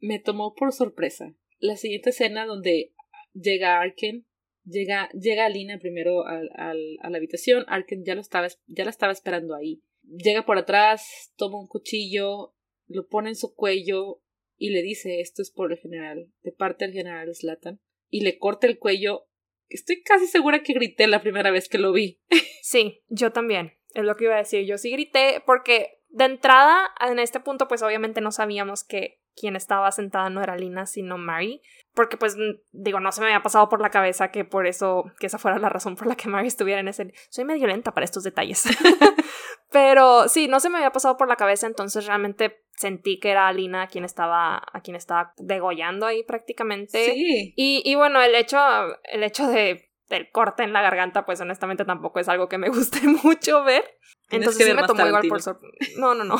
Me tomó por sorpresa. La siguiente escena donde llega Arken, llega, llega Alina primero a, la habitación, Arken ya, lo estaba, ya la estaba esperando ahí. Llega por atrás, toma un cuchillo, lo pone en su cuello y le dice esto es por el general, de parte del general Slatan, y le corta el cuello. Estoy casi segura que grité la primera vez que lo vi. (laughs) Sí, yo también, es lo que iba a decir. Yo sí grité porque de entrada, en este punto, pues obviamente no sabíamos que quien estaba sentada no era Lina, sino Mary. Porque, pues, digo, no se me había pasado por la cabeza que por eso, que esa fuera la razón por la que Mary (laughs) estuviera en ese. Soy medio lenta para estos detalles. (laughs) Pero sí, no se me había pasado por la cabeza, entonces realmente sentí que era Lina a quien estaba, a quien estaba degollando ahí prácticamente. Sí. Y, y bueno, el hecho, el hecho de del corte en la garganta, pues honestamente tampoco es algo que me (laughs) guste mucho ver. Entonces sí me tomó igual por sorpresa. No, no, no.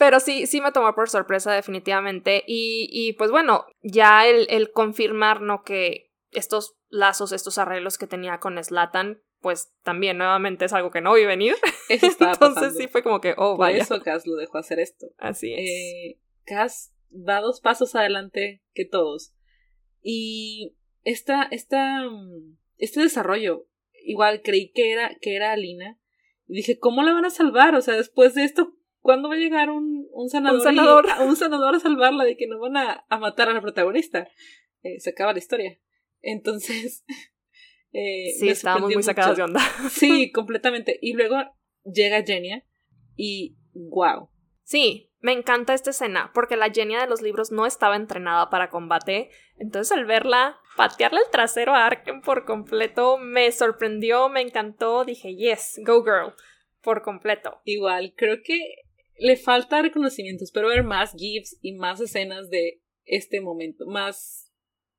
Pero sí, sí me tomó por sorpresa definitivamente. Y, y pues bueno, ya el, el confirmar, ¿no? Que estos lazos, estos arreglos que tenía con Slatan, pues también nuevamente es algo que no vi venir. (laughs) Eso (laughs) Entonces sí fue como que, oh, Por vaya. eso Cass lo dejó hacer esto. Así es. Eh, Cass va dos pasos adelante que todos. Y esta, esta, este desarrollo, igual creí que era, que era Alina. Y dije, ¿cómo la van a salvar? O sea, después de esto, ¿cuándo va a llegar un, un sanador, un sanador. (laughs) un sanador a salvarla de que no van a, a matar a la protagonista? Eh, se acaba la historia. Entonces. (laughs) Eh, sí, estábamos muy sacados de onda. (laughs) sí, completamente. Y luego llega Genia y wow. Sí, me encanta esta escena porque la Genia de los libros no estaba entrenada para combate. Entonces al verla patearle el trasero a Arken por completo me sorprendió, me encantó. Dije, yes, go girl por completo. Igual, creo que le falta reconocimiento. Espero ver más GIFs y más escenas de este momento, más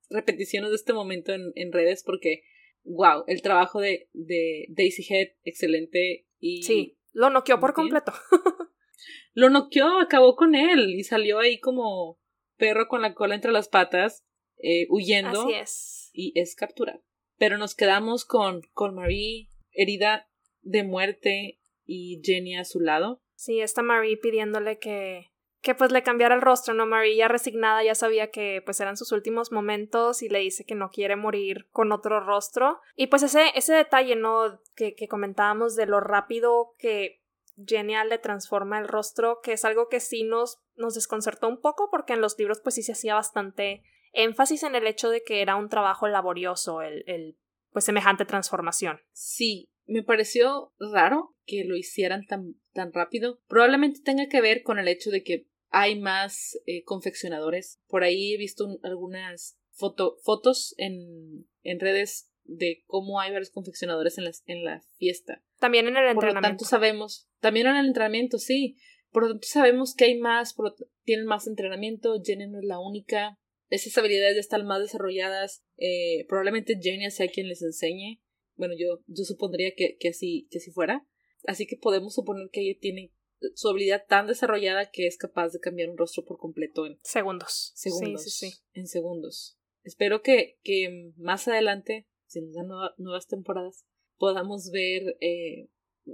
repeticiones de este momento en, en redes porque, wow, el trabajo de, de Daisy Head, excelente. Y sí, lo noqueó por completo. (laughs) lo noqueó, acabó con él y salió ahí como perro con la cola entre las patas, eh, huyendo. Así es. Y es capturado. Pero nos quedamos con, con Marie herida de muerte y Jenny a su lado. Sí, está Marie pidiéndole que que pues le cambiara el rostro, ¿no? Marie ya resignada ya sabía que pues eran sus últimos momentos y le dice que no quiere morir con otro rostro. Y pues ese, ese detalle, ¿no? Que, que comentábamos de lo rápido que Genial le transforma el rostro, que es algo que sí nos, nos desconcertó un poco porque en los libros pues sí se hacía bastante énfasis en el hecho de que era un trabajo laborioso el, el pues semejante transformación. Sí, me pareció raro que lo hicieran tan, tan rápido. Probablemente tenga que ver con el hecho de que hay más eh, confeccionadores. Por ahí he visto algunas foto, fotos en, en redes de cómo hay varios confeccionadores en, las, en la fiesta. También en el entrenamiento. Por lo tanto sabemos, también en el entrenamiento, sí. Por lo tanto sabemos que hay más, tienen más entrenamiento, Jenny no es la única. Esas habilidades ya están más desarrolladas. Eh, probablemente Jenny sea quien les enseñe. Bueno, yo, yo supondría que, que, así, que así fuera. Así que podemos suponer que ella tiene su habilidad tan desarrollada que es capaz de cambiar un rostro por completo en segundos. Segundos. Sí, sí, sí. En segundos. Espero que, que más adelante si nos dan nuevas temporadas, podamos ver eh,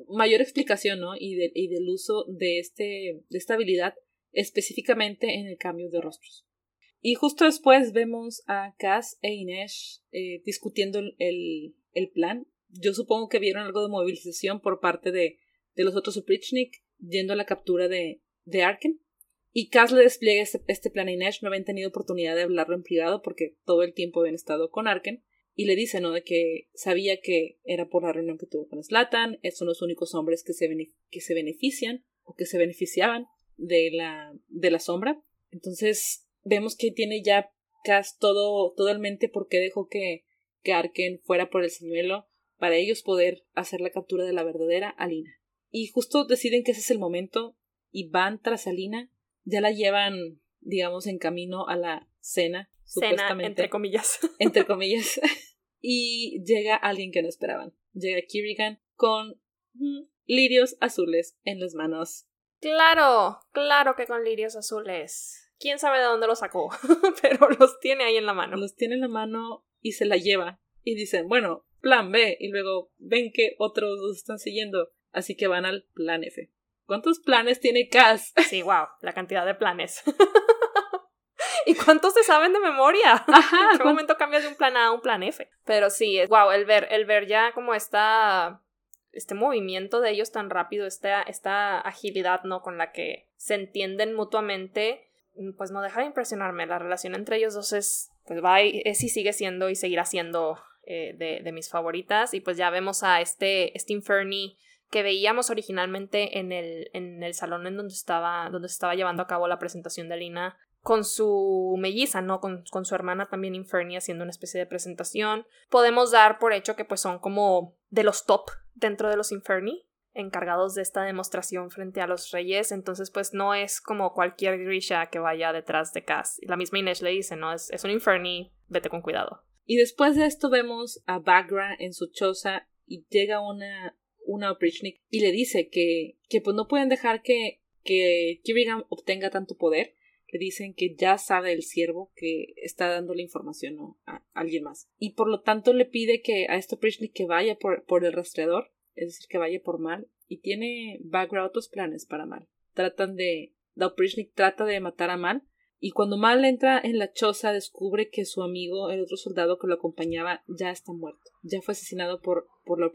mayor explicación, ¿no? Y, y del uso de, este, de esta habilidad específicamente en el cambio de rostros. Y justo después vemos a Cass e Inés eh, discutiendo el, el, plan. Yo supongo que vieron algo de movilización por parte de, de los otros Oprichnik yendo a la captura de, de Arken. Y Cass le despliega este, este, plan a Inés. No habían tenido oportunidad de hablarlo en privado porque todo el tiempo habían estado con Arken y le dice, ¿no? De que sabía que era por la reunión que tuvo con Slatan, son los únicos hombres que se, que se benefician o que se beneficiaban de la, de la sombra. Entonces vemos que tiene ya Cass todo, todo en mente porque dejó que, que Arken fuera por el señuelo para ellos poder hacer la captura de la verdadera Alina. Y justo deciden que ese es el momento y van tras Alina, ya la llevan, digamos, en camino a la cena Cena, entre comillas. (laughs) Entre comillas. y llega alguien que no esperaban. Llega Kirigan con mm, lirios azules en las manos. Claro, claro que con lirios azules. Quién sabe de dónde los sacó, (laughs) pero los tiene ahí en la mano. Los tiene en la mano y se la lleva. Y dicen, bueno, plan B. Y luego ven que otros los están siguiendo. Así que van al plan F. ¿Cuántos planes tiene Cass? (laughs) Sí, wow, la cantidad de planes. (laughs) ¿Y cuántos se saben de memoria? (laughs) Ajá. ¿En qué momento cambias de un plan A a un plan F? Pero sí, es wow, el ver, el ver ya como esta este movimiento de ellos tan rápido, esta, esta agilidad, ¿no? Con la que se entienden mutuamente, pues no deja de impresionarme. La relación entre ellos dos es, pues va, es y sigue siendo y seguirá siendo eh, de, mis favoritas. Y pues ya vemos a este, este Inferni que veíamos originalmente en el, en el salón en donde estaba, donde estaba llevando a cabo la presentación de Lina con su melliza, ¿no? Con, con, su hermana también Inferni haciendo una especie de presentación. Podemos dar por hecho que pues son como de los top dentro de los Inferni, encargados de esta demostración frente a los reyes, entonces pues no es como cualquier Grisha que vaya detrás de Cass. La misma Inés le dice, ¿no? Es, es un Inferni, vete con cuidado. Y después de esto vemos a Bagra en su choza y llega una, una Oprichnik y le dice que, que pues no pueden dejar que, que Kirigan obtenga tanto poder le dicen que ya sabe el siervo que está dando la información a alguien más. Y por lo tanto le pide que a este Prishnik que vaya por, por el rastreador, es decir, que vaya por Mal, y tiene background otros planes para Mal. Tratan de. Da trata de matar a Mal, y cuando Mal entra en la choza descubre que su amigo, el otro soldado que lo acompañaba, ya está muerto. Ya fue asesinado por, por la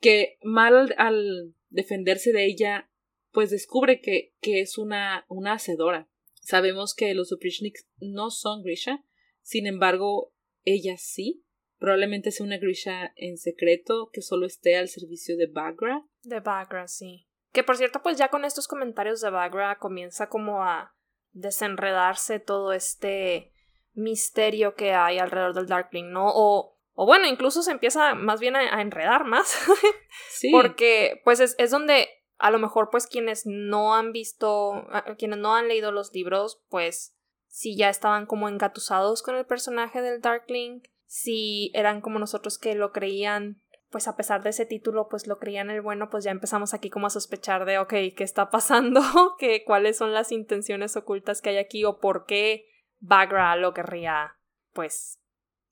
que Mal al defenderse de ella, pues descubre que, que es una, una hacedora Sabemos que los Oprichniks no son Grisha, sin embargo, ella sí. Probablemente sea una Grisha en secreto que solo esté al servicio de Bagra. De Bagra, sí. Que por cierto, pues ya con estos comentarios de Bagra comienza como a desenredarse todo este misterio que hay alrededor del Darkling, ¿no? O, o bueno, incluso se empieza más bien a, enredar más. (laughs) sí. Porque pues es, es donde a lo mejor pues quienes no han visto, quienes no han leído los libros, pues si ya estaban como engatusados con el personaje del Darkling, si eran como nosotros que lo creían, pues a pesar de ese título, pues lo creían el bueno, pues ya empezamos aquí como a sospechar de, ok, ¿qué está pasando? (laughs) ¿Qué, ¿Cuáles son las intenciones ocultas que hay aquí? ¿O por qué Bagra lo querría, pues...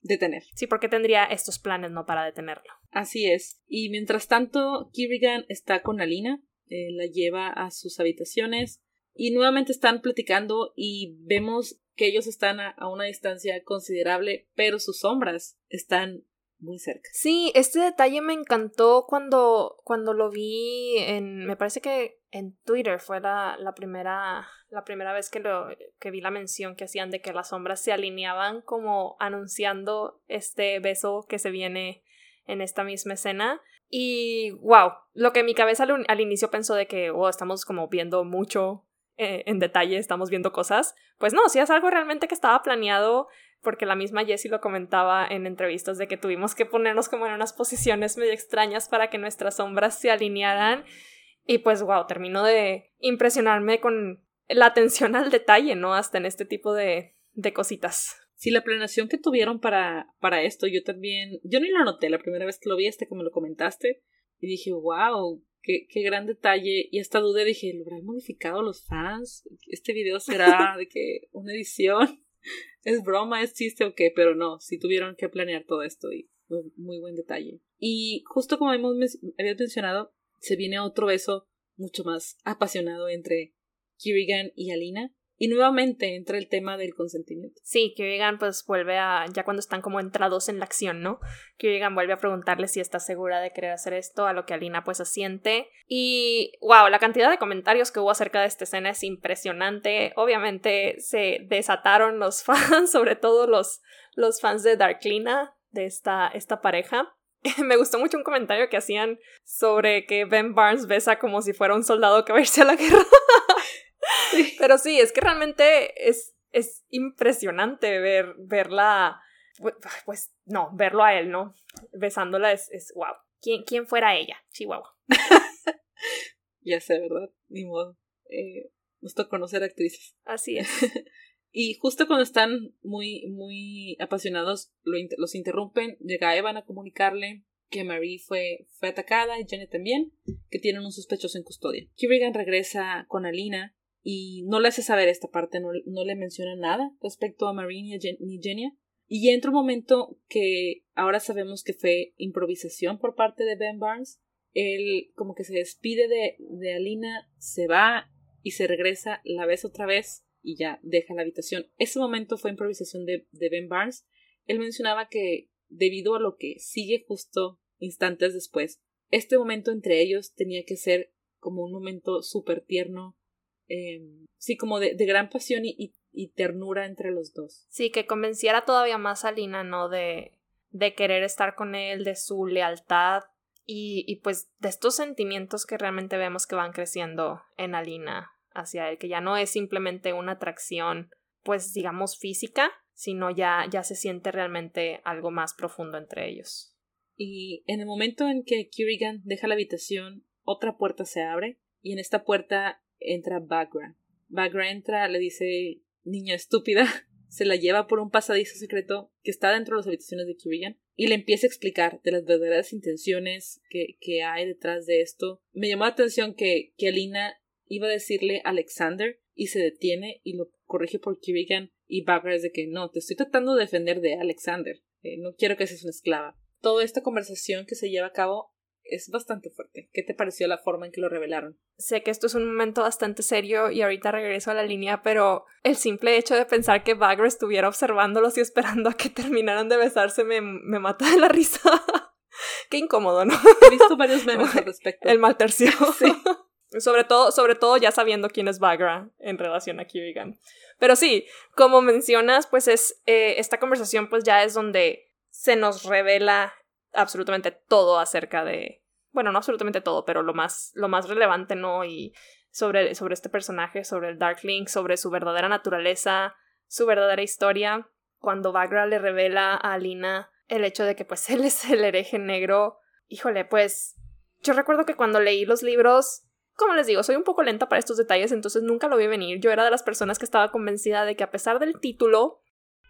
Detener. Sí, porque tendría estos planes, ¿no? Para detenerlo. Así es. Y mientras tanto, Kirigan está con Alina, eh, la lleva a sus habitaciones y nuevamente están platicando y vemos que ellos están a, una distancia considerable, pero sus sombras están muy cerca. Sí, este detalle me encantó cuando, cuando lo vi en, me parece que en Twitter fue la, la primera, la primera vez que, lo, que vi la mención que hacían de que las sombras se alineaban como anunciando este beso que se viene en esta misma escena. Y wow, lo que mi cabeza al, inicio pensó de que, wow, estamos como viendo mucho eh, en detalle, estamos viendo cosas. Pues no, sí es algo realmente que estaba planeado porque la misma Jessie lo comentaba en entrevistas de que tuvimos que ponernos como en unas posiciones medio extrañas para que nuestras sombras se alinearan. Y pues, wow, terminó de impresionarme con la atención al detalle, ¿no? Hasta en este tipo de, de cositas. Sí, la planeación que tuvieron para, para esto, yo también, yo ni lo noté la primera vez que lo vi, hasta que me lo comentaste, y dije, wow, qué, qué gran detalle, y hasta dudé, dije, ¿lo habrán modificado los fans? ¿Este video será de que una edición? (laughs) ¿Es broma? ¿Es chiste o qué? Pero no, sí tuvieron que planear todo esto y muy buen detalle. Y justo como hemos, habías mencionado, se viene otro beso mucho más apasionado entre Kirigan y Alina. Y nuevamente entra el tema del consentimiento. Sí, Kirigan pues vuelve a, ya cuando están como entrados en la acción, ¿no? Kirigan vuelve a preguntarle si está segura de querer hacer esto, a lo que Alina pues asiente. Y wow, la cantidad de comentarios que hubo acerca de esta escena es impresionante. Obviamente se desataron los (laughs) fans, sobre todo los, los fans de Darklina, de esta, esta pareja. (laughs) Me gustó mucho un comentario que hacían sobre que Ben Barnes besa como si fuera un soldado que va a irse a la guerra. (laughs) (laughs) Pero sí, es que realmente es, es impresionante ver, verla, pues no, verlo a él, ¿no? Besándola es, es wow. ¿Quién, ¿Quién fuera ella? Chihuahua. (laughs) ya sé, ¿verdad? Ni modo. Eh, gusto conocer actrices. Así es. (laughs) y justo cuando están muy, muy apasionados, los interrumpen, llega Evan a comunicarle que Marie fue, fue atacada y Jenny también, que tienen un sospechoso en custodia. Kirigan regresa con Alina y no le hace saber esta parte, no, no le menciona nada respecto a Marine ni Genia. Y entra un momento que ahora sabemos que fue improvisación por parte de Ben Barnes. Él como que se despide de, de Alina, se va y se regresa, la vez otra vez y ya deja la habitación. Ese momento fue improvisación de, de Ben Barnes. Él mencionaba que debido a lo que sigue justo instantes después, este momento entre ellos tenía que ser como un momento súper tierno, Em, sí, como de, gran pasión y, y, ternura entre los dos. Sí, que convenciera todavía más a Lina, ¿no? De, de querer estar con él, de su lealtad y, y pues de estos sentimientos que realmente vemos que van creciendo en Alina hacia él, que ya no es simplemente una atracción, pues digamos física, sino ya, ya se siente realmente algo más profundo entre ellos. Y en el momento en que Kirigan deja la habitación, otra puerta se abre, y en esta puerta entra Bagra. Bagra entra, le dice niña estúpida, (laughs) se la lleva por un pasadizo secreto que está dentro de las habitaciones de Kirian y le empieza a explicar de las verdaderas intenciones que, que hay detrás de esto. Me llamó la atención que, que Alina iba a decirle Alexander y se detiene y lo corrige por Kirigan y Bagra es de que no, te estoy tratando de defender de Alexander, eh, no quiero que seas una esclava. Toda esta conversación que se lleva a cabo es bastante fuerte. ¿Qué te pareció la forma en que lo revelaron? Sé que esto es un momento bastante serio y ahorita regreso a la línea, pero el simple hecho de pensar que Bagra estuviera observándolos y esperando a que terminaran de besarse me, me mata de la risa. (laughs) Qué incómodo, ¿no? He visto varios memes al respecto. El mal tercio. (laughs) Sí. (laughs) sobre todo, sobre todo ya sabiendo quién es Bagra en relación a Kirigan. Pero sí, como mencionas, pues es eh, esta conversación pues ya es donde se nos revela absolutamente todo acerca de, bueno, no absolutamente todo, pero lo más, lo más relevante, ¿no? Y sobre, sobre este personaje, sobre el Darkling, sobre su verdadera naturaleza, su verdadera historia. Cuando Bagra le revela a Alina el hecho de que pues (laughs) él es el hereje negro, híjole, pues yo recuerdo que cuando leí los libros, como les digo, soy un poco lenta para estos detalles, entonces nunca lo vi venir. Yo era de las personas que estaba convencida de que a pesar del título,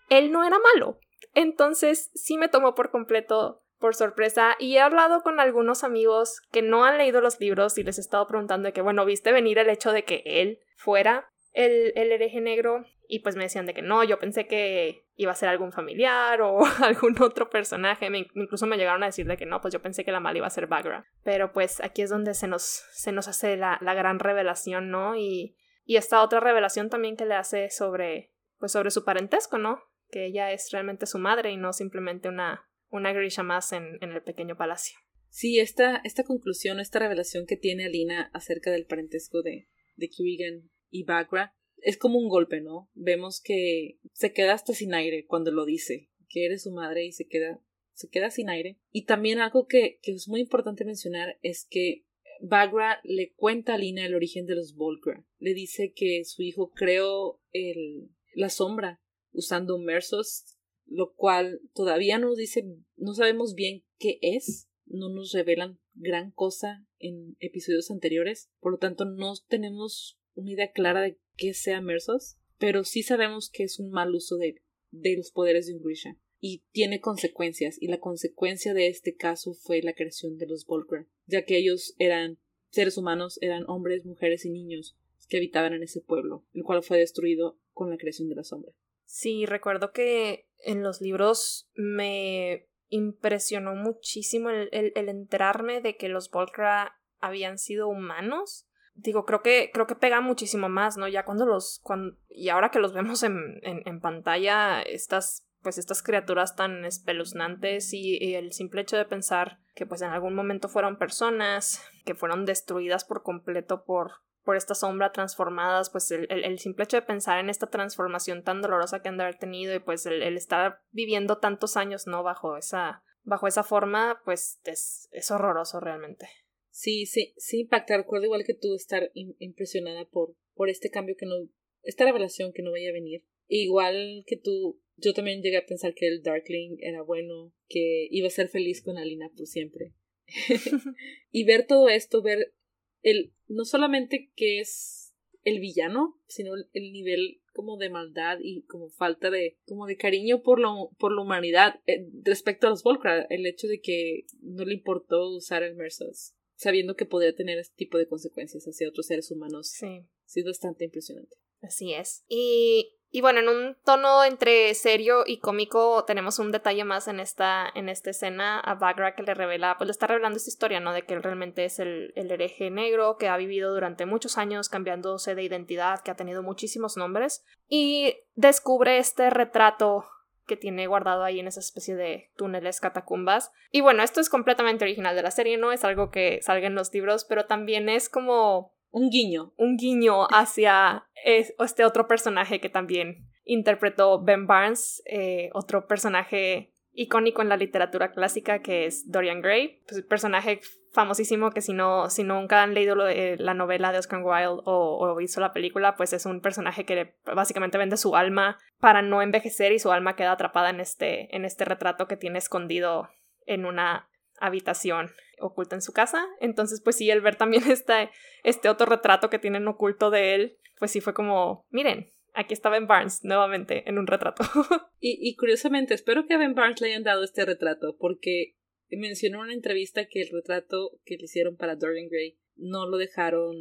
él no era malo. Entonces sí me tomó por completo por sorpresa y he hablado con algunos amigos que no han leído los libros y les he estado preguntando de que, bueno, ¿viste venir el hecho de que él fuera el, el hereje negro? Y pues me decían de que no, yo pensé que iba a ser algún familiar o (laughs) algún otro personaje. incluso me llegaron a decir de que no, pues yo pensé que la mala iba a ser Bagra. Pero pues aquí es donde se nos, se nos hace la, la gran revelación, ¿no? Y, y esta otra revelación también que le hace sobre, pues sobre su parentesco, ¿no? Que ella es realmente su madre y no simplemente una, una Grisha más en, en el pequeño palacio. Sí, esta, esta conclusión, esta revelación que tiene Alina acerca del parentesco de, de Kirigan y Bagra es como un golpe, ¿no? Vemos que se queda hasta sin aire cuando lo dice, que eres su madre y se queda, se queda sin aire. Y también algo que, que es muy importante mencionar es que Bagra le cuenta a Alina el origen de los Volgra. Le dice que su hijo creó el, la sombra usando Mersos, lo cual todavía no dice, no sabemos bien qué es, no nos revelan gran cosa en episodios anteriores, por lo tanto no tenemos una idea clara de qué sea Mersos, pero sí sabemos que es un mal uso de, de los poderes de un Grisha y tiene consecuencias, y la consecuencia de este caso fue la creación de los Volcra, ya que ellos eran seres humanos, eran hombres, mujeres y niños que habitaban en ese pueblo, el cual fue destruido con la creación de la sombra. Sí, recuerdo que en los libros me impresionó muchísimo el, el, enterarme de que los Volcra habían sido humanos. Digo, creo que, creo que pega muchísimo más, ¿no? Ya cuando los. Cuando, y ahora que los vemos en, en, en pantalla, estas. Pues estas criaturas tan espeluznantes y, y, el simple hecho de pensar que pues en algún momento fueron personas que fueron destruidas por completo por, por esta sombra transformadas, pues el, el, simple hecho de pensar en esta transformación tan dolorosa que han de haber tenido y pues el, el estar viviendo tantos años, ¿no? Bajo esa, bajo esa forma, pues es, es horroroso realmente. Sí, sí, sí impacta. Recuerdo igual que tú estar impresionada por, por este cambio que no, esta revelación que no vaya a venir. Igual que tú, yo también llegué a pensar que el Darkling era bueno, que iba a ser feliz con Alina por siempre. (laughs) (laughs) y ver todo esto, ver el, no solamente que es el villano, sino el, nivel como de maldad y como falta de, como de cariño por, lo, por la humanidad eh, respecto a los Volcra, el hecho de que no le importó usar el Mersos, sabiendo que podría tener este tipo de consecuencias hacia otros seres humanos. Sí. Ha sido bastante impresionante. Así es. Y y bueno, en un tono entre serio y cómico tenemos un detalle más en esta, en esta escena a Bagra que le revela, pues le está revelando esta historia, ¿no? De que él realmente es el, el hereje negro que ha vivido durante muchos años cambiándose de identidad, que ha tenido muchísimos nombres. Y descubre este retrato que tiene guardado ahí en esa especie de túneles catacumbas. Y bueno, esto es completamente original de la serie, no es algo que salga en los libros, pero también es como un guiño. Un guiño hacia este otro personaje que también interpretó Ben Barnes, eh, otro personaje icónico en la literatura clásica que es Dorian Gray, pues, personaje famosísimo que si no si nunca han leído la novela de Oscar Wilde o, o, visto la película, pues es un personaje que básicamente vende su alma para no envejecer y su alma queda atrapada en este en este retrato que tiene escondido en una habitación oculta en su casa. Entonces, pues sí, el ver también (laughs) este, este otro retrato que tienen oculto de él, pues sí fue como, miren, aquí está Ben Barnes nuevamente en un retrato. (laughs) y, curiosamente, espero que a Ben Barnes le hayan dado este retrato, porque mencionó en una entrevista que el retrato que le hicieron para Dorian Gray no lo dejaron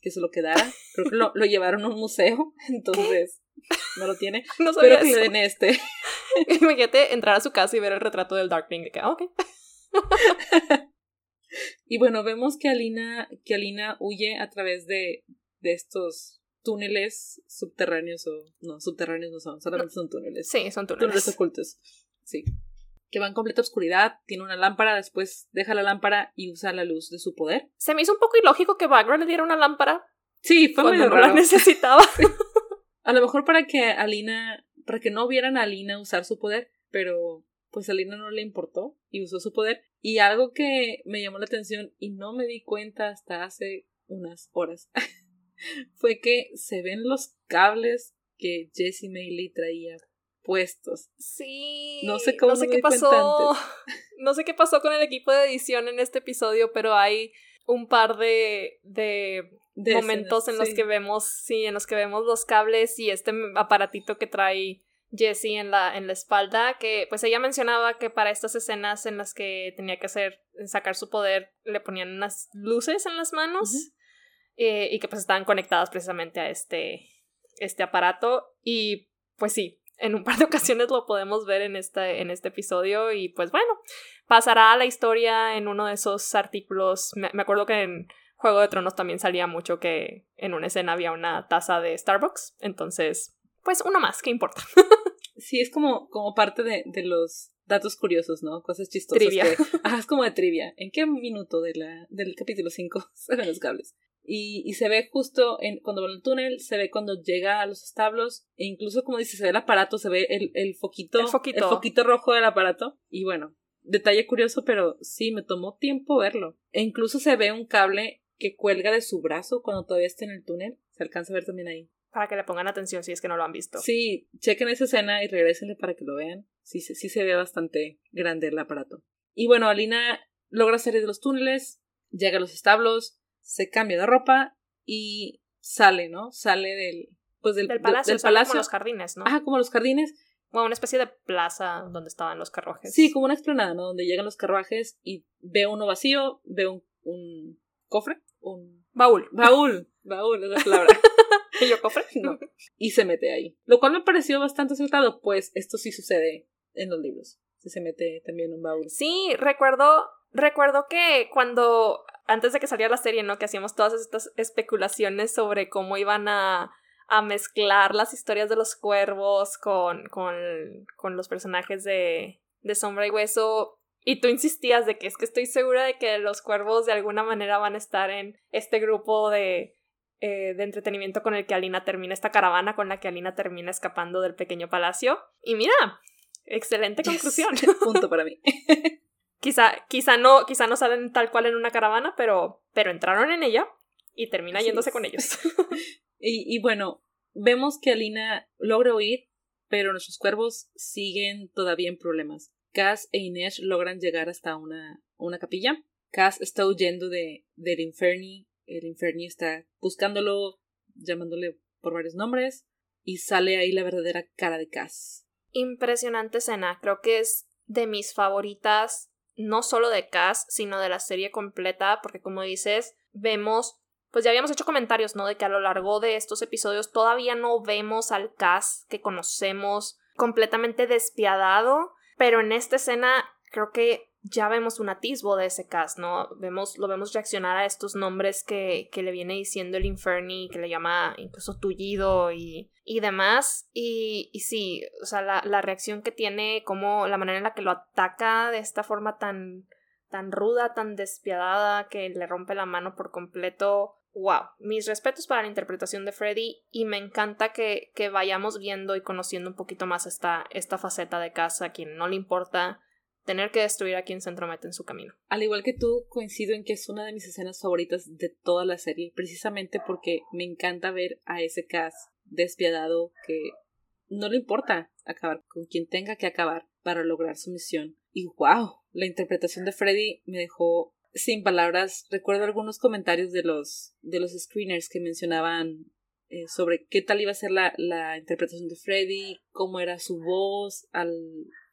que se lo quedara. Creo que lo, llevaron a un museo, (laughs) entonces no lo tiene. No Espero que den este. Imagínate entrar a su casa y ver el retrato del Darkling. Que, ah, ok. (laughs) y bueno, vemos que Alina, que Alina huye a través de, de estos túneles subterráneos o no, subterráneos no son, solamente son túneles. Sí, son túneles. Túneles ocultos. Sí. Que va en completa oscuridad, tiene una lámpara, después deja la lámpara y usa la luz de su poder. Se me hizo un poco ilógico que Bagra le diera una lámpara. Sí, fue cuando la necesitaba. (laughs) A lo mejor para que Alina, para que no vieran a Alina usar su poder, pero pues a Lina no le importó y usó su poder. Y algo que me llamó la atención y no me di cuenta hasta hace unas horas (laughs) fue que se ven los cables que Jessie Maylee traía puestos. Sí. No sé cómo no sé qué pasó. (laughs) No sé qué pasó con el equipo de edición en este episodio, pero hay un par de, de, momentos en los que vemos, sí, en los que vemos los cables y este aparatito que trae Jessie en la, en la espalda, que pues ella mencionaba que para estas escenas en las que tenía que hacer, sacar su poder, le ponían unas luces en las manos eh, y que pues estaban conectadas precisamente a este, este aparato. Y pues sí, en un par de (laughs) ocasiones lo podemos ver en este, en este episodio. Y pues bueno, pasará a la historia en uno de esos artículos, me, me acuerdo que en Juego de Tronos también salía mucho que en una escena había una taza de Starbucks, entonces pues uno más, ¿qué importa? (laughs) sí, es como, como parte de, de los datos curiosos, ¿no? Cosas chistosas. Trivia. Que, (laughs) ah, es como de trivia. ¿En qué minuto de la, del capítulo 5 (laughs) se ven los cables? Y, y se ve justo en, cuando va el túnel, se ve cuando llega a los establos, e incluso como dice, se ve el aparato, se ve el, el foquito, El foquito. el foquito rojo del aparato. Y bueno, detalle curioso, pero sí, me tomó tiempo verlo. E incluso se ve un cable que cuelga de su brazo cuando todavía está en el túnel. Se alcanza a ver también ahí. Para que le pongan atención si es que no lo han visto. Sí, chequen esa escena y regresenle para que lo vean. Sí, sí se ve bastante grande el aparato. Y bueno, Alina logra salir de los túneles, llega a los establos, se cambia de ropa y sale, ¿no? Sale del, pues del, Del palacio, del palacio. como los jardines, ¿no? Ah, como los jardines. Bueno, una especie de plaza donde estaban los carruajes. Sí, como una explanada, ¿no? Donde llegan los carruajes y ve uno vacío, ve un, un cofre, un Baúl. baúl, baúl es la palabra. (laughs) (laughs) No. y se mete ahí. Lo cual me pareció bastante acertado, pues esto sí sucede en los libros. Se mete también un baúl. Sí, recuerdo, recuerdo que cuando, antes de que saliera la serie, ¿no? Que hacíamos todas estas especulaciones sobre cómo iban a, a mezclar las historias de los cuervos con, con, con los personajes de, de Sombra y Hueso. Y tú insistías de que es que estoy segura de que los cuervos de alguna manera van a estar en este grupo de, eh, de entretenimiento con el que Alina termina, esta caravana con la que Alina termina escapando del pequeño palacio. Y mira, excelente conclusión. Yes. (laughs) Punto para mí. (laughs) Quizá, quizá no, quizá no salen tal cual en una caravana, pero, pero entraron en ella y termina Así yéndose es. con ellos. (laughs) Y, y bueno, vemos que Alina logra huir, pero nuestros cuervos siguen todavía en problemas. Cass e Inés logran llegar hasta una, una capilla. Cass está huyendo de, del Inferni. El Inferni está buscándolo, llamándole por varios nombres. Y sale ahí la verdadera cara de Cass. Impresionante escena, creo que es de mis favoritas, no solo de Cass, sino de la serie completa, porque como dices, vemos, pues ya habíamos hecho comentarios, ¿no? De que a lo largo de estos episodios todavía no vemos al Cass que conocemos completamente despiadado, pero en esta escena creo que ya vemos un atisbo de ese cast, ¿no? Vemos, lo vemos reaccionar a estos nombres que, que le viene diciendo el Inferni, que le llama incluso tullido y, y demás. Y, y sí, o sea, la, la reacción que tiene, como la manera en la que lo ataca de esta forma tan, tan ruda, tan despiadada, que le rompe la mano por completo. Wow, mis respetos para la interpretación de Freddy y me encanta que, que vayamos viendo y conociendo un poquito más esta, esta faceta de casa, a quien no le importa tener que destruir a quien se entromete en su camino. Al igual que tú, coincido en que es una de mis escenas favoritas de toda la serie, precisamente porque me encanta ver a ese Cass despiadado que no le importa acabar con quien tenga que acabar para lograr su misión. Y wow, la interpretación de Freddy me dejó sin palabras. Recuerdo algunos comentarios de los, de los screeners que mencionaban eh, sobre qué tal iba a ser la, la interpretación de Freddy, cómo era su voz al,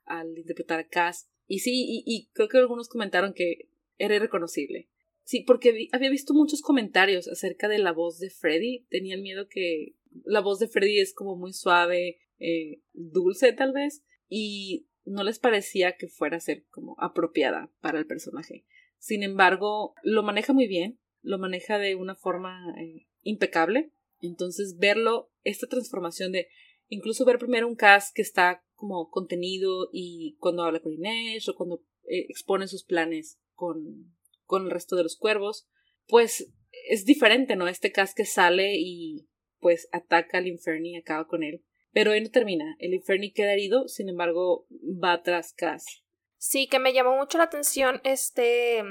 al interpretar a Cass. Y sí, y, creo que algunos comentaron que era irreconocible. Sí, porque había visto muchos comentarios acerca de la voz de Freddy. Tenían miedo que la voz de Freddy es como muy suave, eh, dulce tal vez, y no les parecía que fuera a ser como apropiada para el personaje. Sin embargo, lo maneja muy bien, lo maneja de una forma eh, impecable. Entonces, verlo, esta transformación de incluso ver primero un cast que está como contenido y cuando habla con Inés o cuando eh, expone sus planes con, con el resto de los cuervos, pues es diferente, ¿no? Este cast que sale y pues ataca al Inferni y acaba con él. Pero ahí no termina. El Inferni queda herido, sin embargo, va tras Cass. Sí, que me llamó mucho la atención este,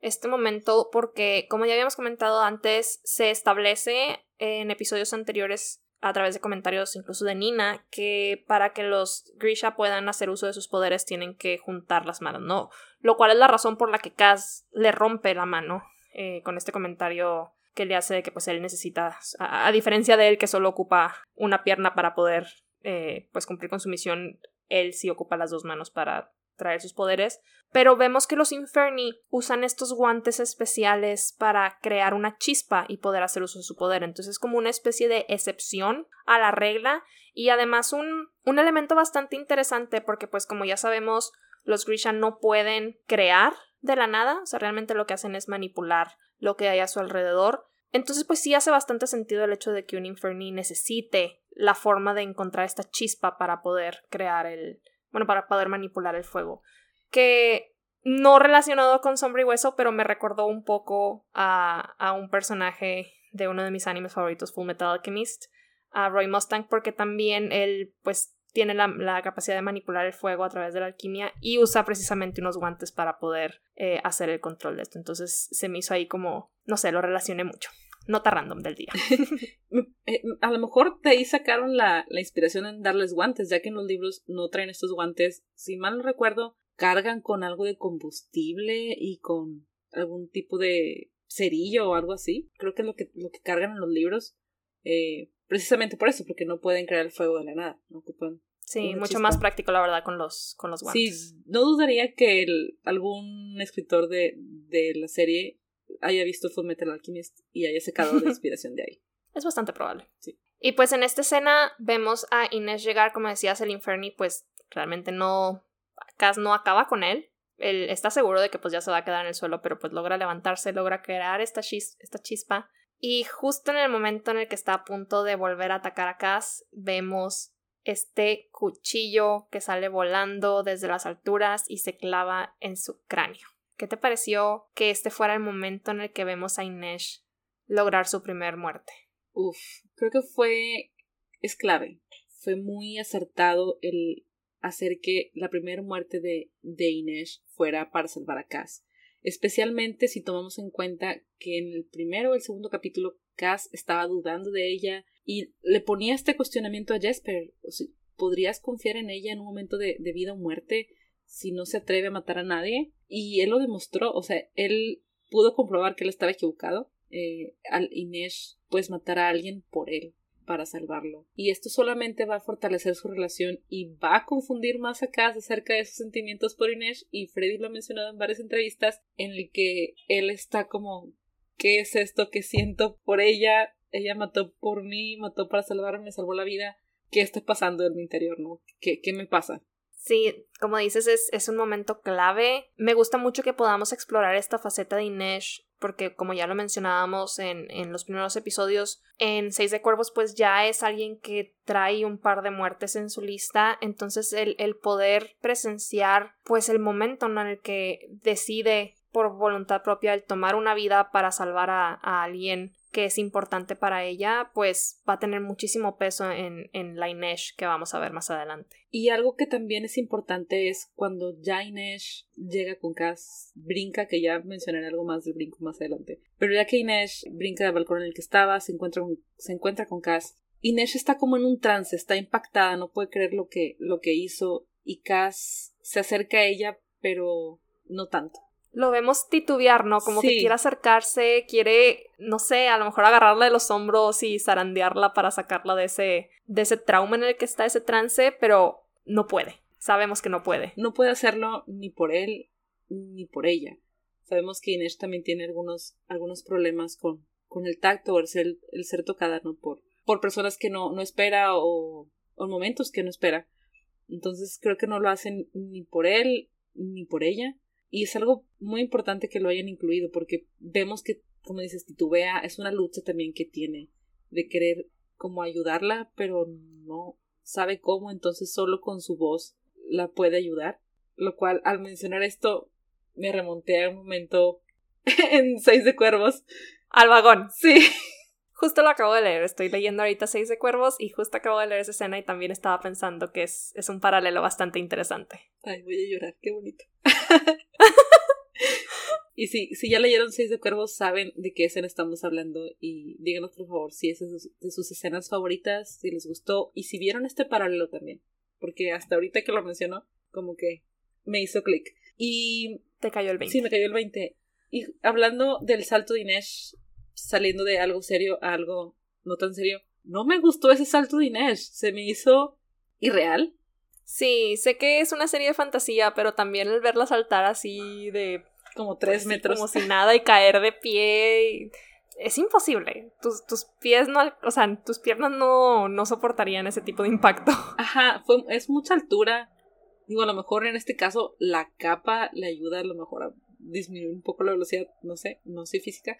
este momento porque, como ya habíamos comentado antes, se establece en episodios anteriores a través de comentarios incluso de Nina que para que los Grisha puedan hacer uso de sus poderes tienen que juntar las manos, ¿no? Lo cual es la razón por la que Kaz le rompe la mano eh, con este comentario que le hace de que pues él necesita, a, a diferencia de él que solo ocupa una pierna para poder eh, pues cumplir con su misión, él sí ocupa las dos manos para traer sus poderes, pero vemos que los Inferni usan estos guantes especiales para crear una chispa y poder hacer uso de su poder, entonces es como una especie de excepción a la regla y además un, un elemento bastante interesante porque pues como ya sabemos los Grisha no pueden crear de la nada, o sea, realmente lo que hacen es manipular lo que hay a su alrededor. Entonces, pues sí hace bastante sentido el hecho de que un Inferni necesite la forma de encontrar esta chispa para poder crear el, bueno, para poder manipular el fuego. Que no relacionado con Sombra y Hueso, pero me recordó un poco a, a un personaje de uno de mis animes favoritos, Full Metal Alchemist, a Roy Mustang, porque también él, pues, tiene la, capacidad de manipular el fuego a través de la alquimia y usa precisamente unos guantes para poder eh, hacer el control de esto. Entonces se me hizo ahí como, no sé, lo relacioné mucho. Nota random del día. (laughs) Eh, a lo mejor de ahí sacaron la, la, inspiración en darles guantes, ya que en los libros no traen estos guantes. Si mal no recuerdo, cargan con algo de combustible y con algún tipo de cerillo o algo así. Creo que es lo que, lo que cargan en los libros. Eh, precisamente por eso, porque no pueden crear el fuego de la nada. No ocupan. Sí, mucho más práctico, la verdad, con los, con los guantes. Sí, no dudaría que algún escritor de, de la serie haya visto Fullmetal Alchemist y haya sacado la (laughs) inspiración de ahí. Es bastante probable. Sí. Y pues en esta escena vemos a Inés llegar, como decías, el Inferni, pues realmente no. Cass no acaba con él. Él está seguro de que pues ya se va a quedar en el suelo, pero pues logra levantarse, logra crear esta, esta chispa. Y justo en el momento en el que está a punto de volver a atacar a Cass, vemos este cuchillo que sale volando desde las alturas y se clava en su cráneo. ¿Qué te pareció que este fuera el momento en el que vemos a Inés lograr su primer muerte? Uf, creo que fue es clave. Fue muy acertado el hacer que la primera muerte de, de Inés fuera para salvar a Cass. Especialmente si tomamos en cuenta que en el primero o el segundo capítulo Cass estaba dudando de ella y le ponía este cuestionamiento a Jesper. ¿Podrías confiar en ella en un momento de, de vida o muerte? Si no se atreve a matar a nadie. Y él lo demostró, o sea, él pudo comprobar que él estaba equivocado. Eh, al Inés, pues matar a alguien por él para salvarlo. Y esto solamente va a fortalecer su relación y va a confundir más a Cass acerca de sus sentimientos por Inés. Y Freddy lo ha mencionado en varias entrevistas en el que él está como ¿qué es esto que siento por ella? Ella mató por mí, mató para salvarme, me salvó la vida. ¿Qué está pasando en mi interior, no? ¿Qué, qué me pasa? Sí, como dices, es, es, un momento clave. Me gusta mucho que podamos explorar esta faceta de Inesh, porque como ya lo mencionábamos en, en los primeros episodios, en Seis de Cuervos, pues ya es alguien que trae un par de muertes en su lista. Entonces, el, el poder presenciar, pues, el momento en el que decide por voluntad propia el tomar una vida para salvar a alguien que es importante para ella, pues va a tener muchísimo peso en, en la Inés que vamos a ver más adelante. Y algo que también es importante es cuando ya Inés llega con Cass, brinca, que ya mencionaré algo más del brinco más adelante, pero ya que Inés brinca del balcón en el que estaba, se encuentra, se encuentra con Cass, Inés está como en un trance, está impactada, no puede creer lo que, lo que hizo y Cass se acerca a ella, pero no tanto lo vemos titubear, ¿no? Como que quiere acercarse, quiere, no sé, a lo mejor agarrarla de los hombros y zarandearla para sacarla de ese, de ese trauma en el que está ese trance, pero no puede. Sabemos que no puede. No puede hacerlo ni por él ni por ella. Sabemos que Inés también tiene algunos, algunos problemas con, con el tacto o el ser, el ser tocada, ¿no? Por, por personas que no, no espera o, o momentos que no espera. Entonces creo que no lo hacen ni por él ni por ella y es algo muy importante que lo hayan incluido porque vemos que, como dices, titubea, es una lucha también que tiene de querer como ayudarla, pero no sabe cómo, entonces solo con su voz la puede ayudar. Lo cual, al mencionar esto, me remonté a un momento (laughs) en Seis de Cuervos. Al vagón. Sí. (laughs) Justo lo acabo de leer, estoy leyendo ahorita Seis de Cuervos y justo acabo de leer esa escena y también estaba pensando que es, es un paralelo bastante interesante. Ay, voy a llorar, qué bonito. (laughs) (laughs) y si, si ya leyeron Seis de Cuervos, saben de qué escena estamos hablando y díganos por favor si es de sus, escenas favoritas, si les gustó y si vieron este paralelo también. Porque hasta ahorita que lo mencionó, como que me hizo clic. Y... Te cayó el 20. Sí, me cayó el 20. Y hablando del salto de Inés, saliendo de algo serio a algo no tan serio. No me gustó ese salto de Inés. Se me hizo irreal. Sí, sé que es una serie de fantasía, pero también el verla saltar así de... Como tres metros. Como si nada y caer de pie. Es imposible. Tus, tus pies no... O sea, tus piernas no, no soportarían ese tipo de impacto. (laughs) Ajá, fue, es mucha altura. Digo, a lo mejor en este caso la capa le ayuda a lo mejor a disminuir un poco la velocidad. No sé, no soy física.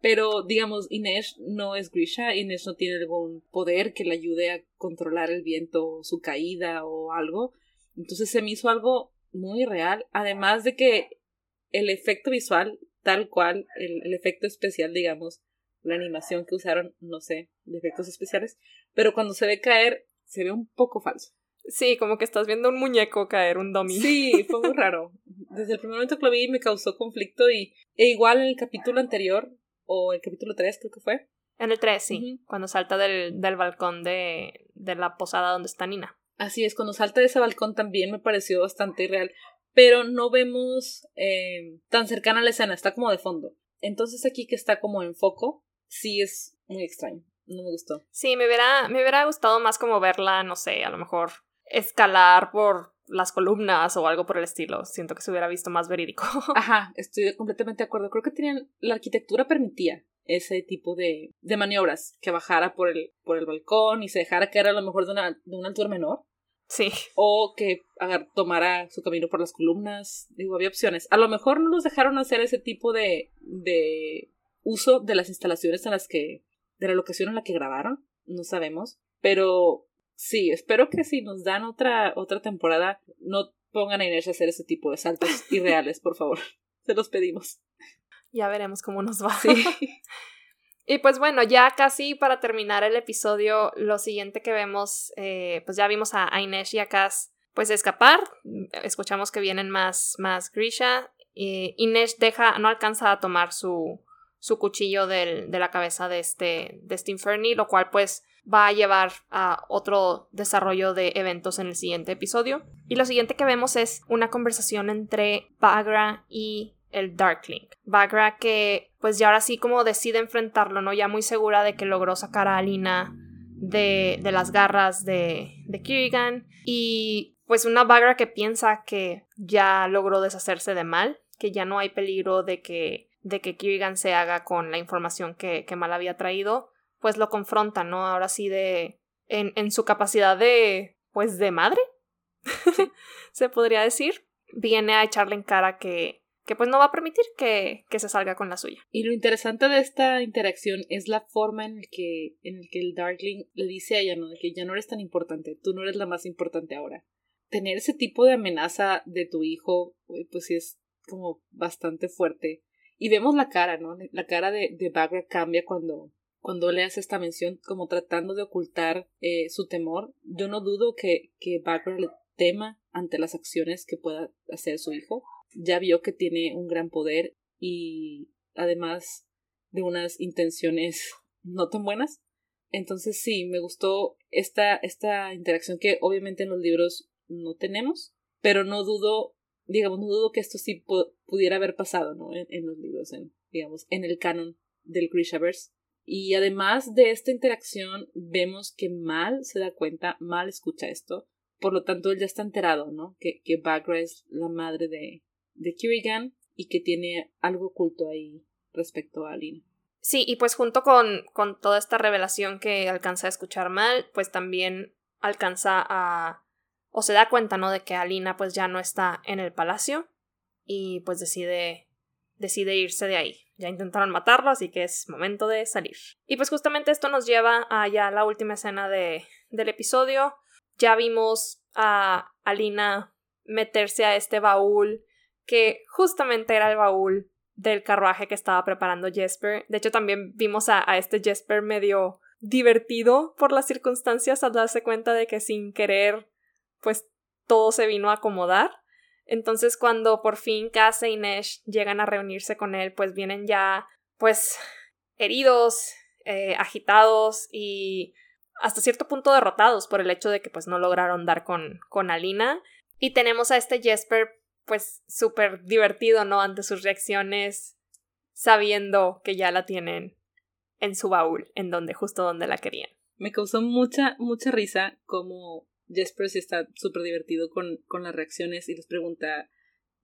Pero, digamos, Inés no es Grisha, Inés no tiene algún poder que le ayude a controlar el viento, su caída o algo. Entonces se me hizo algo muy real, además de que el efecto visual, tal cual, el, el efecto especial, digamos, la animación que usaron, no sé, de efectos especiales, pero cuando se ve caer, se ve un poco falso. Sí, como que estás viendo un muñeco caer, un dummy. Sí, fue muy raro. Desde el primer momento que lo vi me causó conflicto y e igual en el capítulo anterior, o el capítulo 3 creo que fue. En el 3, sí, cuando salta del, del balcón de, de la posada donde está Nina. Así es, cuando salta de ese balcón también me pareció bastante irreal, pero no vemos eh, tan cercana a la escena, está como de fondo. Entonces aquí que está como en foco, sí es muy extraño, no me gustó. Sí, me hubiera, me hubiera gustado más como verla, no sé, a lo mejor escalar por las columnas o algo por el estilo. Siento que se hubiera visto más verídico. (laughs) Ajá, estoy completamente de acuerdo. Creo que tenían, la arquitectura permitía ese tipo de, de maniobras, que bajara por el, por el balcón y se dejara caer a lo mejor de una, de una altura menor. Sí. O que tomara su camino por las columnas. Digo, había opciones. A lo mejor no nos dejaron hacer ese tipo de, de uso de las instalaciones en las que, de la locación en la que grabaron. No sabemos. Pero sí, espero que si nos dan otra, otra temporada, no pongan a Inés a hacer ese tipo de saltos (laughs) irreales, por favor. (laughs) Se los pedimos. Ya veremos cómo nos va. Sí. (laughs) y pues bueno, ya casi para terminar el episodio, lo siguiente que vemos, eh, pues ya vimos a, Inés y a Cass pues escapar. Escuchamos que vienen más, más Grisha. y Inés deja, no alcanza a tomar su, su cuchillo del, de la cabeza de este, de este Inferni, lo cual pues va a llevar a otro desarrollo de eventos en el siguiente episodio. Y lo siguiente que vemos es una conversación entre Bagra y el Darkling. Bagra que pues ya ahora sí como decide enfrentarlo, ¿no? Ya muy segura de que logró sacar a Alina de, de las garras de, de Kirigan y pues una Bagra que piensa que ya logró deshacerse de mal, que ya no hay peligro de que, de que Kirigan se haga con la información que, que Mal había traído, pues lo confronta, ¿no? Ahora sí de... en, en su capacidad de... pues de madre, (laughs) se podría decir, viene a echarle en cara que que pues no va a permitir que, que, se salga con la suya. Y lo interesante de esta interacción es la forma en el que, en el que el Darkling le dice a ella, ¿no? De que ya no eres tan importante, tú no eres la más importante ahora. Tener ese tipo de amenaza de tu hijo, pues sí es como bastante fuerte. Y vemos la cara, ¿no? La cara de, de Bagra cambia cuando, cuando le hace esta mención, como tratando de ocultar eh, su temor. Yo no dudo que, que Bagra le tema ante las acciones que pueda hacer su hijo ya vio que tiene un gran poder y además de unas intenciones (laughs) no tan buenas. Entonces sí, me gustó esta, esta interacción que obviamente en los libros no tenemos, pero no dudo, digamos, no dudo que esto sí pudiera haber pasado, ¿no? En, los libros, en, digamos, en el canon del Grishaverse. Y además de esta interacción, vemos que Mal se da cuenta, Mal escucha esto, por lo tanto él ya está enterado, ¿no? Que, que Bagra es la madre de, de Kirigan y que tiene algo oculto ahí respecto a Alina. Sí, y pues junto con, con toda esta revelación que alcanza a escuchar mal, pues también alcanza a... o se da cuenta, ¿no? De que Alina pues ya no está en el palacio y pues decide decide irse de ahí. Ya intentaron matarlo, así que es momento de salir. Y pues justamente esto nos lleva a ya la última escena de, del episodio. Ya vimos a Alina meterse a este baúl que justamente era el baúl del carruaje que estaba preparando Jesper. De hecho, también vimos a, este Jesper medio divertido por las circunstancias al darse cuenta de que sin querer, pues todo se vino a acomodar. Entonces, cuando por fin Cass y Nesh llegan a reunirse con él, pues vienen ya, pues, heridos, eh, agitados y hasta cierto punto derrotados por el hecho de que pues no lograron dar con, con Alina. Y tenemos a este Jesper pues súper divertido, ¿no? Ante sus reacciones, sabiendo que ya la tienen en su baúl, en donde, justo donde la querían. Me causó mucha, mucha risa como Jesper sí está súper divertido con, con las reacciones y les pregunta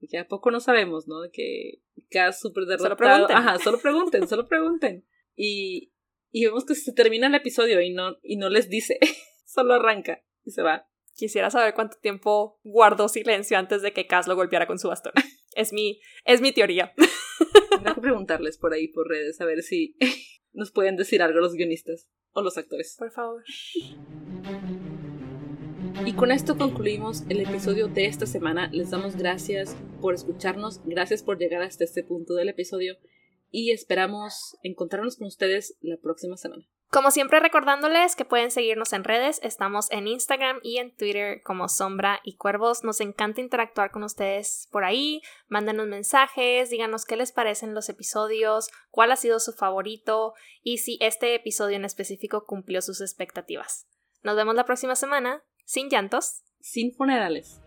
que a poco no sabemos, ¿no? Que queda súper derrotado. Solo pregunten. Ajá, solo pregunten, solo pregunten. Y, y vemos que se termina el episodio y no, y no les dice, (laughs) solo arranca y se va. Quisiera saber cuánto tiempo guardó silencio antes de que Cass lo golpeara con su bastón. (laughs) Es mi, es mi teoría. (laughs) Tengo que preguntarles por ahí, por redes, a ver si nos pueden decir algo los guionistas o los actores. Por favor. Y con esto concluimos el episodio de esta semana. Les damos gracias por escucharnos, gracias por llegar hasta este punto del episodio y esperamos encontrarnos con ustedes la próxima semana. Como siempre recordándoles que pueden seguirnos en redes, estamos en Instagram y en Twitter como Sombra y Cuervos. Nos encanta interactuar con ustedes por ahí, mándenos mensajes, díganos qué les parecen los episodios, cuál ha sido su favorito y si este episodio en específico cumplió sus expectativas. Nos vemos la próxima semana, sin llantos, sin funerales.